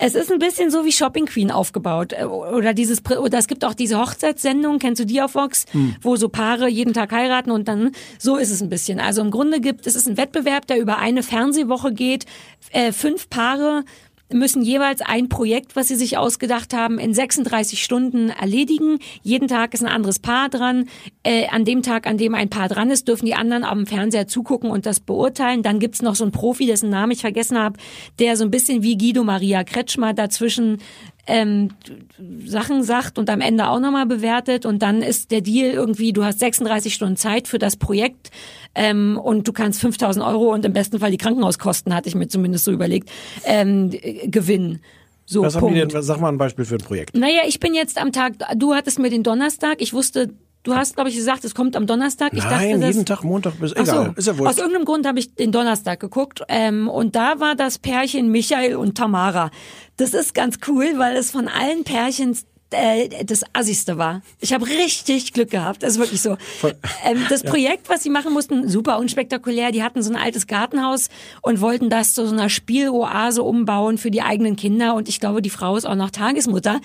Es ist ein bisschen so wie Shopping Queen aufgebaut. Äh, Oder dieses, oder es gibt auch diese Hochzeitssendung, kennst du die auf Vox, wo so Paare jeden Tag heiraten und dann, so ist es ein bisschen. Also im Grunde gibt, es ist ein Wettbewerb, der über eine Fernsehwoche geht. Äh, fünf Paare müssen jeweils ein Projekt, was sie sich ausgedacht haben, in 36 Stunden erledigen. Jeden Tag ist ein anderes Paar dran. Äh, an dem Tag, an dem ein Paar dran ist, dürfen die anderen am Fernseher zugucken und das beurteilen. Dann gibt's noch so einen Profi, dessen Namen ich vergessen habe, der so ein bisschen wie Guido Maria Kretschmer dazwischen ähm, Sachen sagt und am Ende auch nochmal bewertet und dann ist der Deal irgendwie, du hast 36 Stunden Zeit für das Projekt ähm, und du kannst 5000 Euro und im besten Fall die Krankenhauskosten, hatte ich mir zumindest so überlegt, ähm, gewinnen. So, Was haben Punkt. die denn, sag mal ein Beispiel für ein Projekt. Naja, ich bin jetzt am Tag, du hattest mir den Donnerstag, ich wusste, du hast, glaube ich, gesagt, es kommt am Donnerstag. Ich Nein, dachte, jeden Tag, Montag bis, egal, so. ist ja wurscht. Aus irgendeinem Grund habe ich den Donnerstag geguckt ähm, und da war das Pärchen Michael und Tamara. Das ist ganz cool, weil es von allen Pärchen äh, das Assigste war. Ich habe richtig Glück gehabt, das ist wirklich so. Ähm, das Projekt, was sie machen mussten, super unspektakulär. Die hatten so ein altes Gartenhaus und wollten das zu so einer Spieloase umbauen für die eigenen Kinder und ich glaube, die Frau ist auch noch Tagesmutter.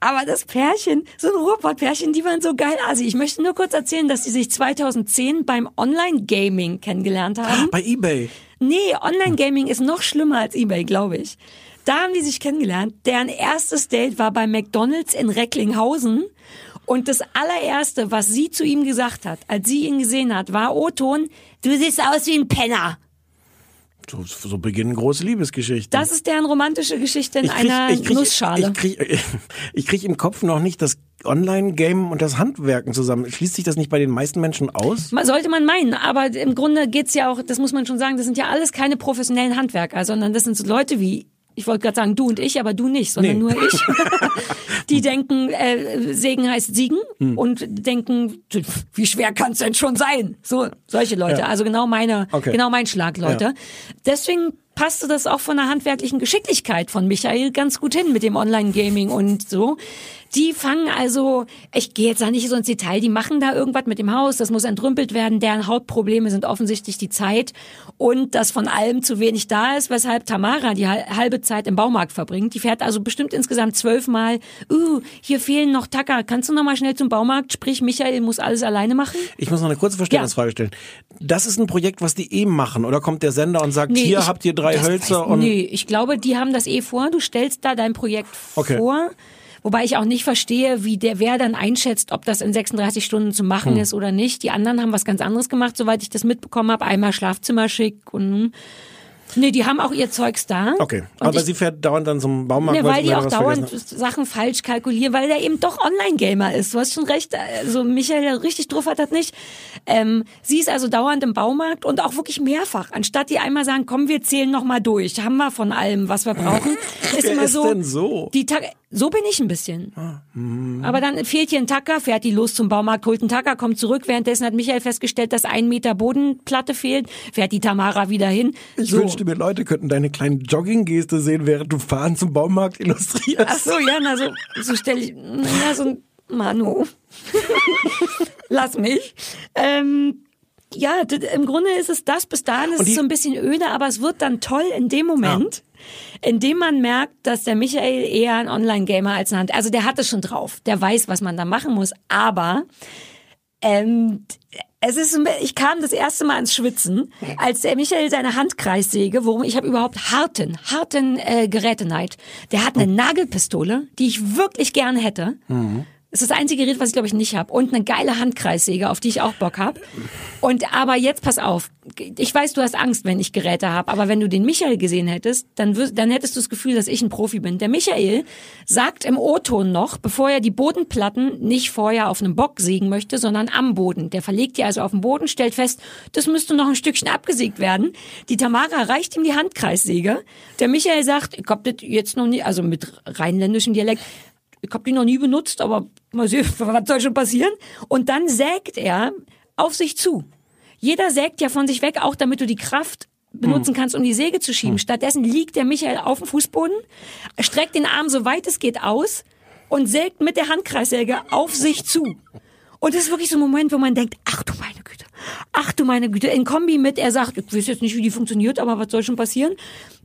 Aber das Pärchen, so ein Ruhrpott-Pärchen, die waren so geil assi. Ich möchte nur kurz erzählen, dass sie sich 2010 beim Online-Gaming kennengelernt haben. Bei Ebay. Nee, Online-Gaming ist noch schlimmer als Ebay, glaube ich. Da haben die sich kennengelernt. Deren erstes Date war bei McDonalds in Recklinghausen. Und das allererste, was sie zu ihm gesagt hat, als sie ihn gesehen hat, war O-Ton, du siehst aus wie ein Penner. So, so beginnen große Liebesgeschichten. Das ist deren romantische Geschichte in krieg, einer ich krieg, Nussschale. Ich krieg, [laughs] ich krieg im Kopf noch nicht das Online-Game und das Handwerken zusammen. Schließt sich das nicht bei den meisten Menschen aus? Sollte man meinen, aber im Grunde geht's ja auch, das muss man schon sagen, das sind ja alles keine professionellen Handwerker, sondern das sind so Leute wie, ich wollte gerade sagen du und ich, aber du nicht, sondern Nee. nur ich. [laughs] Die denken, äh, Segen heißt Siegen Hm. und denken, wie schwer kann's denn schon sein? So, solche Leute. Ja. Also genau meine, Okay. genau mein Schlag, Leute. Ja. Deswegen passte das auch von der handwerklichen Geschicklichkeit von Michael ganz gut hin mit dem Online-Gaming und so. Die fangen also, ich gehe jetzt da nicht so ins Detail, die machen da irgendwas mit dem Haus, das muss entrümpelt werden, deren Hauptprobleme sind offensichtlich die Zeit und dass von allem zu wenig da ist, weshalb Tamara die hal- halbe Zeit im Baumarkt verbringt. Die fährt also bestimmt insgesamt zwölfmal, uh, hier fehlen noch Tacker, kannst du noch mal schnell zum Baumarkt, sprich Michael muss alles alleine machen? Ich muss noch eine kurze Verständnisfrage stellen. Das ist ein Projekt, was die eben machen, oder kommt der Sender und sagt, hier ich- habt ihr drei das Hölzer und Nee, ich glaube, die haben das eh vor. Du stellst da dein Projekt Okay. vor. Wobei ich auch nicht verstehe, wie der wer dann einschätzt, ob das in 36 Stunden zu machen Hm. ist oder nicht. Die anderen haben was ganz anderes gemacht, soweit ich das mitbekommen habe. Einmal Schlafzimmer schick und Nee, die haben auch ihr Zeugs da. Okay, Und aber ich, sie fährt dauernd dann zum Baumarkt, ne, weil sie die auch dauernd Sachen falsch kalkulieren, weil der eben doch Online-Gamer ist. Du hast schon recht. Also Michael, der richtig drauf hat, hat nicht. Ähm, sie ist also dauernd im Baumarkt und auch wirklich mehrfach. Anstatt die einmal sagen, komm, wir zählen noch mal durch. Haben wir von allem, was wir brauchen. [laughs] ist Wer immer ist so. denn so? Die Ta so bin ich ein bisschen. Aber dann fehlt hier ein Tacker, fährt die los zum Baumarkt, holt einen Tacker, kommt zurück. Währenddessen hat Michael festgestellt, dass ein Meter Bodenplatte fehlt. Fährt die Tamara wieder hin. Ich so. wünschte mir, Leute könnten deine kleine Jogging-Geste sehen, während du fahren zum Baumarkt illustrierst. Ach so, ja, na so, so stelle ich, na so ein Manu. [laughs] Lass mich. Ähm, ja, im Grunde ist es das. Bis dahin ist die- es so ein bisschen öde, aber es wird dann toll in dem Moment, in dem man merkt, dass der Michael eher ein Online-Gamer als ein Hand. Also der hat es schon drauf. Der weiß, was man da machen muss. Aber ähm, es ist, ich kam das erste Mal ins Schwitzen, als der Michael seine Handkreissäge, worum ich habe überhaupt harten, harten äh, Geräteneid. Der hat eine Nagelpistole, die ich wirklich gerne hätte. Das ist das einzige Gerät, was ich glaube ich nicht habe. Und eine geile Handkreissäge, auf die ich auch Bock habe. Und aber jetzt pass auf. Ich weiß, du hast Angst, wenn ich Geräte habe, aber wenn du den Michael gesehen hättest, dann, dann hättest du das Gefühl, dass ich ein Profi bin. Der Michael sagt im O-Ton noch, bevor er die Bodenplatten nicht vorher auf einem Bock sägen möchte, sondern am Boden. Der verlegt die also auf den Boden, stellt fest, das müsste noch ein Stückchen abgesägt werden. Die Tamara reicht ihm die Handkreissäge. Der Michael sagt, ich hab das jetzt noch nie, also mit rheinländischem Dialekt, ich habe die noch nie benutzt, aber mal sehen, [laughs] was soll schon passieren? Und dann sägt er auf sich zu. Jeder sägt ja von sich weg, auch damit du die Kraft benutzen kannst, um die Säge zu schieben. Stattdessen liegt der Michael auf dem Fußboden, streckt den Arm so weit es geht aus und sägt mit der Handkreissäge auf sich zu. Und das ist wirklich so ein Moment, wo man denkt, ach du meine Güte, ach du meine Güte, in Kombi mit, er sagt, ich weiß jetzt nicht, wie die funktioniert, aber was soll schon passieren?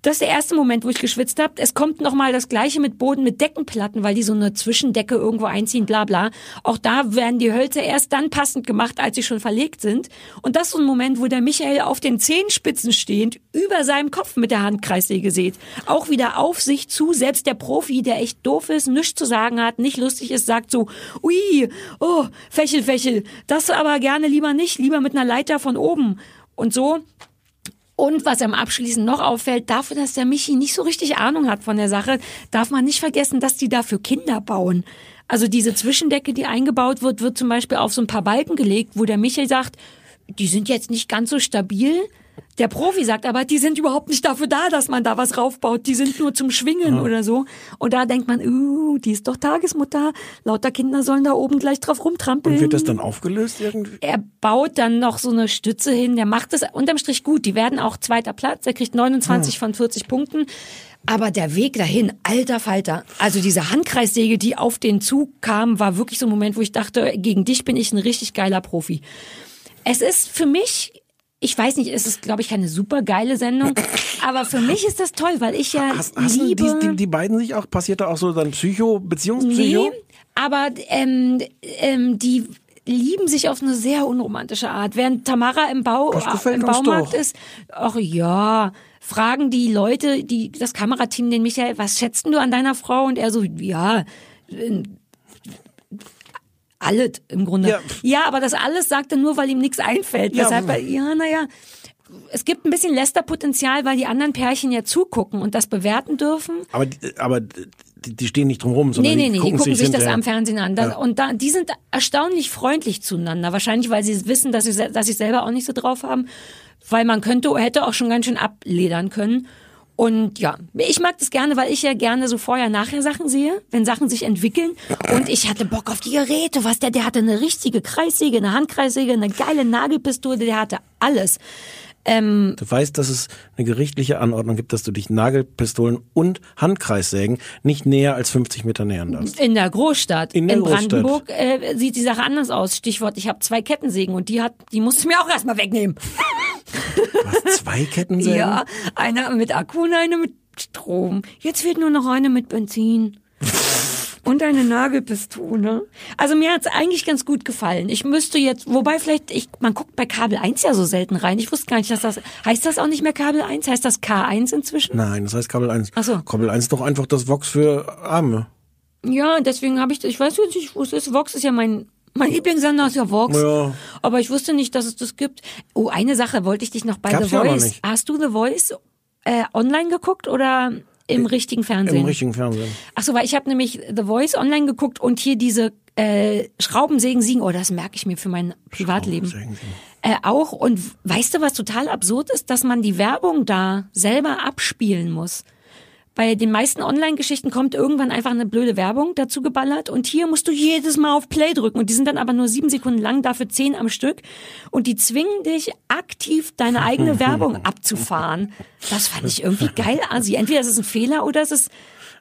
Das ist der erste Moment, wo ich geschwitzt habe. Es kommt nochmal das gleiche mit Boden mit Deckenplatten, weil die so eine Zwischendecke irgendwo einziehen, bla bla. Auch da werden die Hölzer erst dann passend gemacht, als sie schon verlegt sind. Und das ist so ein Moment, wo der Michael auf den Zehenspitzen stehend über seinem Kopf mit der Handkreissäge sieht. Auch wieder auf sich zu. Selbst der Profi, der echt doof ist, nichts zu sagen hat, nicht lustig ist, sagt so, ui, oh, Fächel, Fächel. Das aber gerne lieber nicht, lieber mit einer Leiter von oben. Und so und was am abschließend noch auffällt, dafür, dass der Michi nicht so richtig Ahnung hat von der Sache, darf man nicht vergessen, dass die dafür Kinder bauen. Also diese Zwischendecke, die eingebaut wird, wird zum Beispiel auf so ein paar Balken gelegt, wo der Michi sagt, die sind jetzt nicht ganz so stabil. Der Profi sagt aber, die sind überhaupt nicht dafür da, dass man da was raufbaut. Die sind nur zum Schwingen ja. oder so. Und da denkt man, uh, die ist doch Tagesmutter. Lauter Kinder sollen da oben gleich drauf rumtrampeln. Und wird das dann aufgelöst irgendwie? Er baut dann noch so eine Stütze hin. Der macht es unterm Strich gut. Die werden auch zweiter Platz. Er kriegt 29 ja. von 40 Punkten. Aber der Weg dahin, alter Falter. Also diese Handkreissäge, die auf den Zug kam, war wirklich so ein Moment, wo ich dachte, gegen dich bin ich ein richtig geiler Profi. Es ist für mich ich weiß nicht, es ist, glaube ich, keine super geile Sendung, [coughs] aber für mich ist das toll, weil ich ja hast, hast liebe... Die, die, die beiden sich auch, passiert da auch so dann Psycho, Beziehungspsycho? Nee, aber ähm, ähm, die lieben sich auf eine sehr unromantische Art. Während Tamara im, Bau, äh, im Baumarkt doch. ist, ach ja, fragen die Leute, die das Kamerateam den Michael, was schätzt du an deiner Frau? Und er so, ja, alles im Grunde. Ja. ja, aber das alles sagt er nur, weil ihm nichts einfällt. Ja. Deshalb, ja, naja, es gibt ein bisschen Lästerpotenzial, weil die anderen Pärchen ja zugucken und das bewerten dürfen. Aber, aber die, stehen nicht drum rum, sondern nee, nee, nee, die gucken, die gucken sich, sich das am Fernsehen an. Da, ja. Und da, die sind erstaunlich freundlich zueinander. Wahrscheinlich, weil sie wissen, dass sie, dass sie selber auch nicht so drauf haben. Weil man könnte, hätte auch schon ganz schön abledern können. Und ja, ich mag das gerne, weil ich ja gerne so vorher-nachher Sachen sehe, wenn Sachen sich entwickeln. Und ich hatte Bock auf die Geräte. Was der, der hatte eine richtige Kreissäge, eine Handkreissäge, eine geile Nagelpistole, der hatte alles. Ähm, du weißt, dass es eine gerichtliche Anordnung gibt, dass du dich Nagelpistolen und Handkreissägen nicht näher als 50 Meter nähern darfst. In der Großstadt. In, der in Brandenburg Äh, sieht die Sache anders aus. Stichwort, ich habe zwei Kettensägen und die hat, die musste ich mir auch erstmal wegnehmen. Was, zwei Kettensägen? [laughs] Ja, eine mit Akku und eine mit Strom. Jetzt fehlt nur noch eine mit Benzin. Und eine Nagelpistole. Also mir hat's eigentlich ganz gut gefallen. Ich müsste jetzt, wobei vielleicht, ich, man guckt bei Kabel 1 ja so selten rein. Ich wusste gar nicht, dass das, heißt das auch nicht mehr Kabel 1? Heißt das K1 inzwischen? Nein, das heißt Kabel 1. Ach so. Kabel 1 ist doch einfach das Vox für Arme. Ja, deswegen habe ich, ich weiß jetzt nicht, wo es ist. Vox ist ja mein mein Lieblingssender ist ja Vox. Ja. Aber ich wusste nicht, dass es das gibt. Oh, eine Sache wollte ich dich noch bei Gab's The Voice. Hast du The Voice äh, online geguckt oder im richtigen Fernsehen? Im richtigen Fernsehen. Ach so, weil ich habe nämlich The Voice online geguckt und hier diese äh, Schraubensägen siegen. Oh, das merke ich mir für mein Privatleben. Äh, auch. Und weißt du, was total absurd ist? Dass man die Werbung da selber abspielen muss. Bei den meisten Online-Geschichten kommt irgendwann einfach eine blöde Werbung dazu geballert und hier musst du jedes Mal auf Play drücken und die sind dann aber nur sieben Sekunden lang, dafür zehn am Stück und die zwingen dich aktiv deine eigene [laughs] Werbung abzufahren. Das fand ich irgendwie geil, Asi. Entweder ist es ein Fehler oder es ist...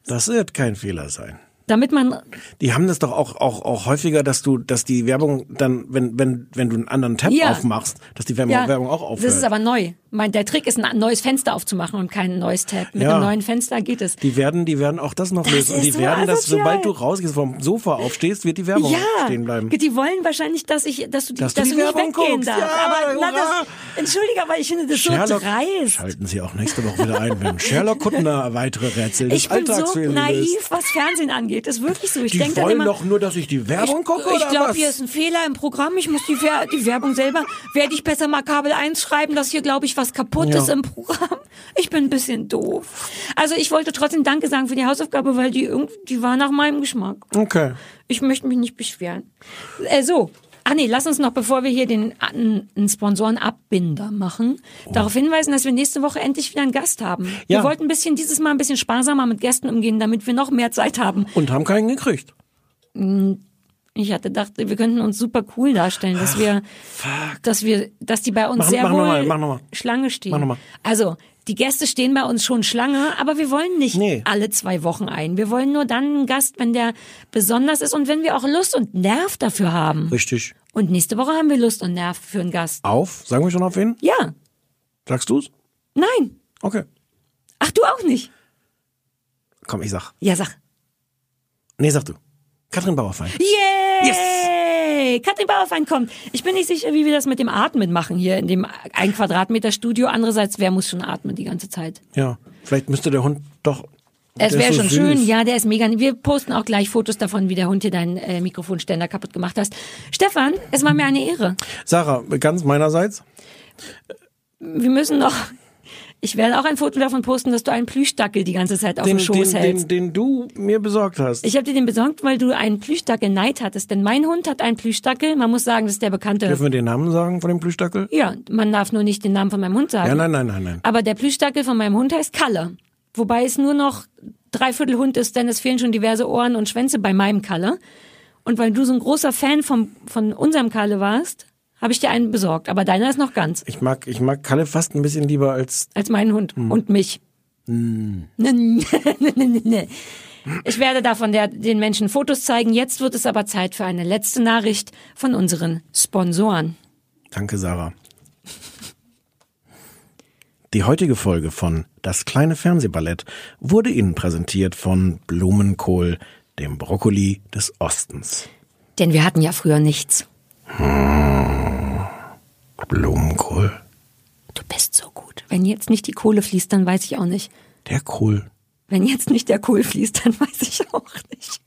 Das wird kein Fehler sein damit man die haben das doch auch auch auch häufiger dass du dass die Werbung dann wenn wenn wenn du einen anderen Tab ja. aufmachst dass die Werbung, ja, Werbung auch aufhört das ist aber neu mein, der Trick ist, ein neues Fenster aufzumachen und kein neues Tab. Mit ja. einem neuen Fenster geht es. Die werden, die werden auch das noch das lösen. Und die so werden das, sobald du rausgehst, vom Sofa aufstehst, wird die Werbung stehen bleiben. Die wollen wahrscheinlich, dass ich, dass du, die, dass, dass du, die du nicht weggehen darfst. Ja, aber na, das, entschuldige, aber ich finde das Sherlock, so dreist. Schalten Sie auch nächste Woche wieder ein, wenn Sherlock Kuttner weitere Rätsel des Ich bin so naiv, ist. was Fernsehen angeht. Das ist wirklich so. Ich die wollen immer, doch nur, dass ich die Werbung ich, gucke, Ich glaube, hier ist ein Fehler im Programm. Ich muss die, die Werbung selber, werde ich besser mal Kabel 1 schreiben, dass hier, glaube ich, was kaputt ist im Programm. Ich bin ein bisschen doof. Also ich wollte trotzdem Danke sagen für die Hausaufgabe, weil die die war nach meinem Geschmack. Okay. Ich möchte mich nicht beschweren. Äh, so. Ah nee, lass uns noch, bevor wir hier den einen Sponsorenabbinder machen, oh. darauf hinweisen, dass wir nächste Woche endlich wieder einen Gast haben. Ja. Wir wollten ein bisschen dieses Mal ein bisschen sparsamer mit Gästen umgehen, damit wir noch mehr Zeit haben. Und haben keinen gekriegt. Ich hatte gedacht, wir könnten uns super cool darstellen, dass wir, Fuck. dass wir, dass die bei uns mach, sehr mach wohl noch mal, mach noch mal. Schlange stehen. Mach noch mal. Also, die Gäste stehen bei uns schon Schlange, aber wir wollen nicht Nee. alle zwei Wochen ein. Wir wollen nur dann einen Gast, wenn der besonders ist und wenn wir auch Lust und Nerv dafür haben. Richtig. Und nächste Woche haben wir Lust und Nerv für einen Gast. Auf? Sagen wir schon auf wen? Ja. Sagst du's? Nein. Okay. Ach, du auch nicht? Komm, ich sag. Ja, sag. Nee, sag du. Katrin Bauerfein. Yay! Katrin Bauerfein kommt. Ich bin nicht sicher, wie wir das mit dem Atmen machen hier in dem ein Quadratmeter Studio. Andererseits, wer muss schon atmen die ganze Zeit? Ja. Vielleicht müsste der Hund doch. Es wäre so schon süß. schön. Ja, der ist mega. Wir posten auch gleich Fotos davon, wie der Hund hier deinen äh, Mikrofonständer kaputt gemacht hast. Stefan, es war mir eine Ehre. Sarah, ganz meinerseits. Wir müssen noch. Ich werde auch ein Foto davon posten, dass du einen Plüschdackel die ganze Zeit auf Den, dem Schoß den, hältst. den, den du mir besorgt hast. Ich habe dir den besorgt, weil du einen Plüschdackel Neid hattest. Denn mein Hund hat einen Plüschdackel. Man muss sagen, das ist der bekannte. Dürfen wir den Namen sagen von dem Plüschdackel? Ja, man darf nur nicht den Namen von meinem Hund sagen. Ja, nein, nein, nein, nein. Aber der Plüschdackel von meinem Hund heißt Kalle. Wobei es nur noch dreiviertel Hund ist, denn es fehlen schon diverse Ohren und Schwänze bei meinem Kalle. Und weil du so ein großer Fan vom, von unserem Kalle warst, habe ich dir einen besorgt. Aber deiner ist noch ganz. Ich mag, ich mag Kalle fast ein bisschen lieber als. Als meinen Hund und mich. Ne. [laughs] Ich werde davon der, den Menschen Fotos zeigen. Jetzt wird es aber Zeit für eine letzte Nachricht von unseren Sponsoren. Danke, Sarah. Die heutige Folge von Das kleine Fernsehballett wurde Ihnen präsentiert von Blumenkohl, dem Brokkoli des Ostens. Denn wir hatten ja früher nichts. Blumenkohl, Du bist so gut. Wenn jetzt nicht die Kohle fließt, dann weiß ich auch nicht. der Kohl. Wenn jetzt nicht der Kohl fließt, dann weiß ich auch nicht.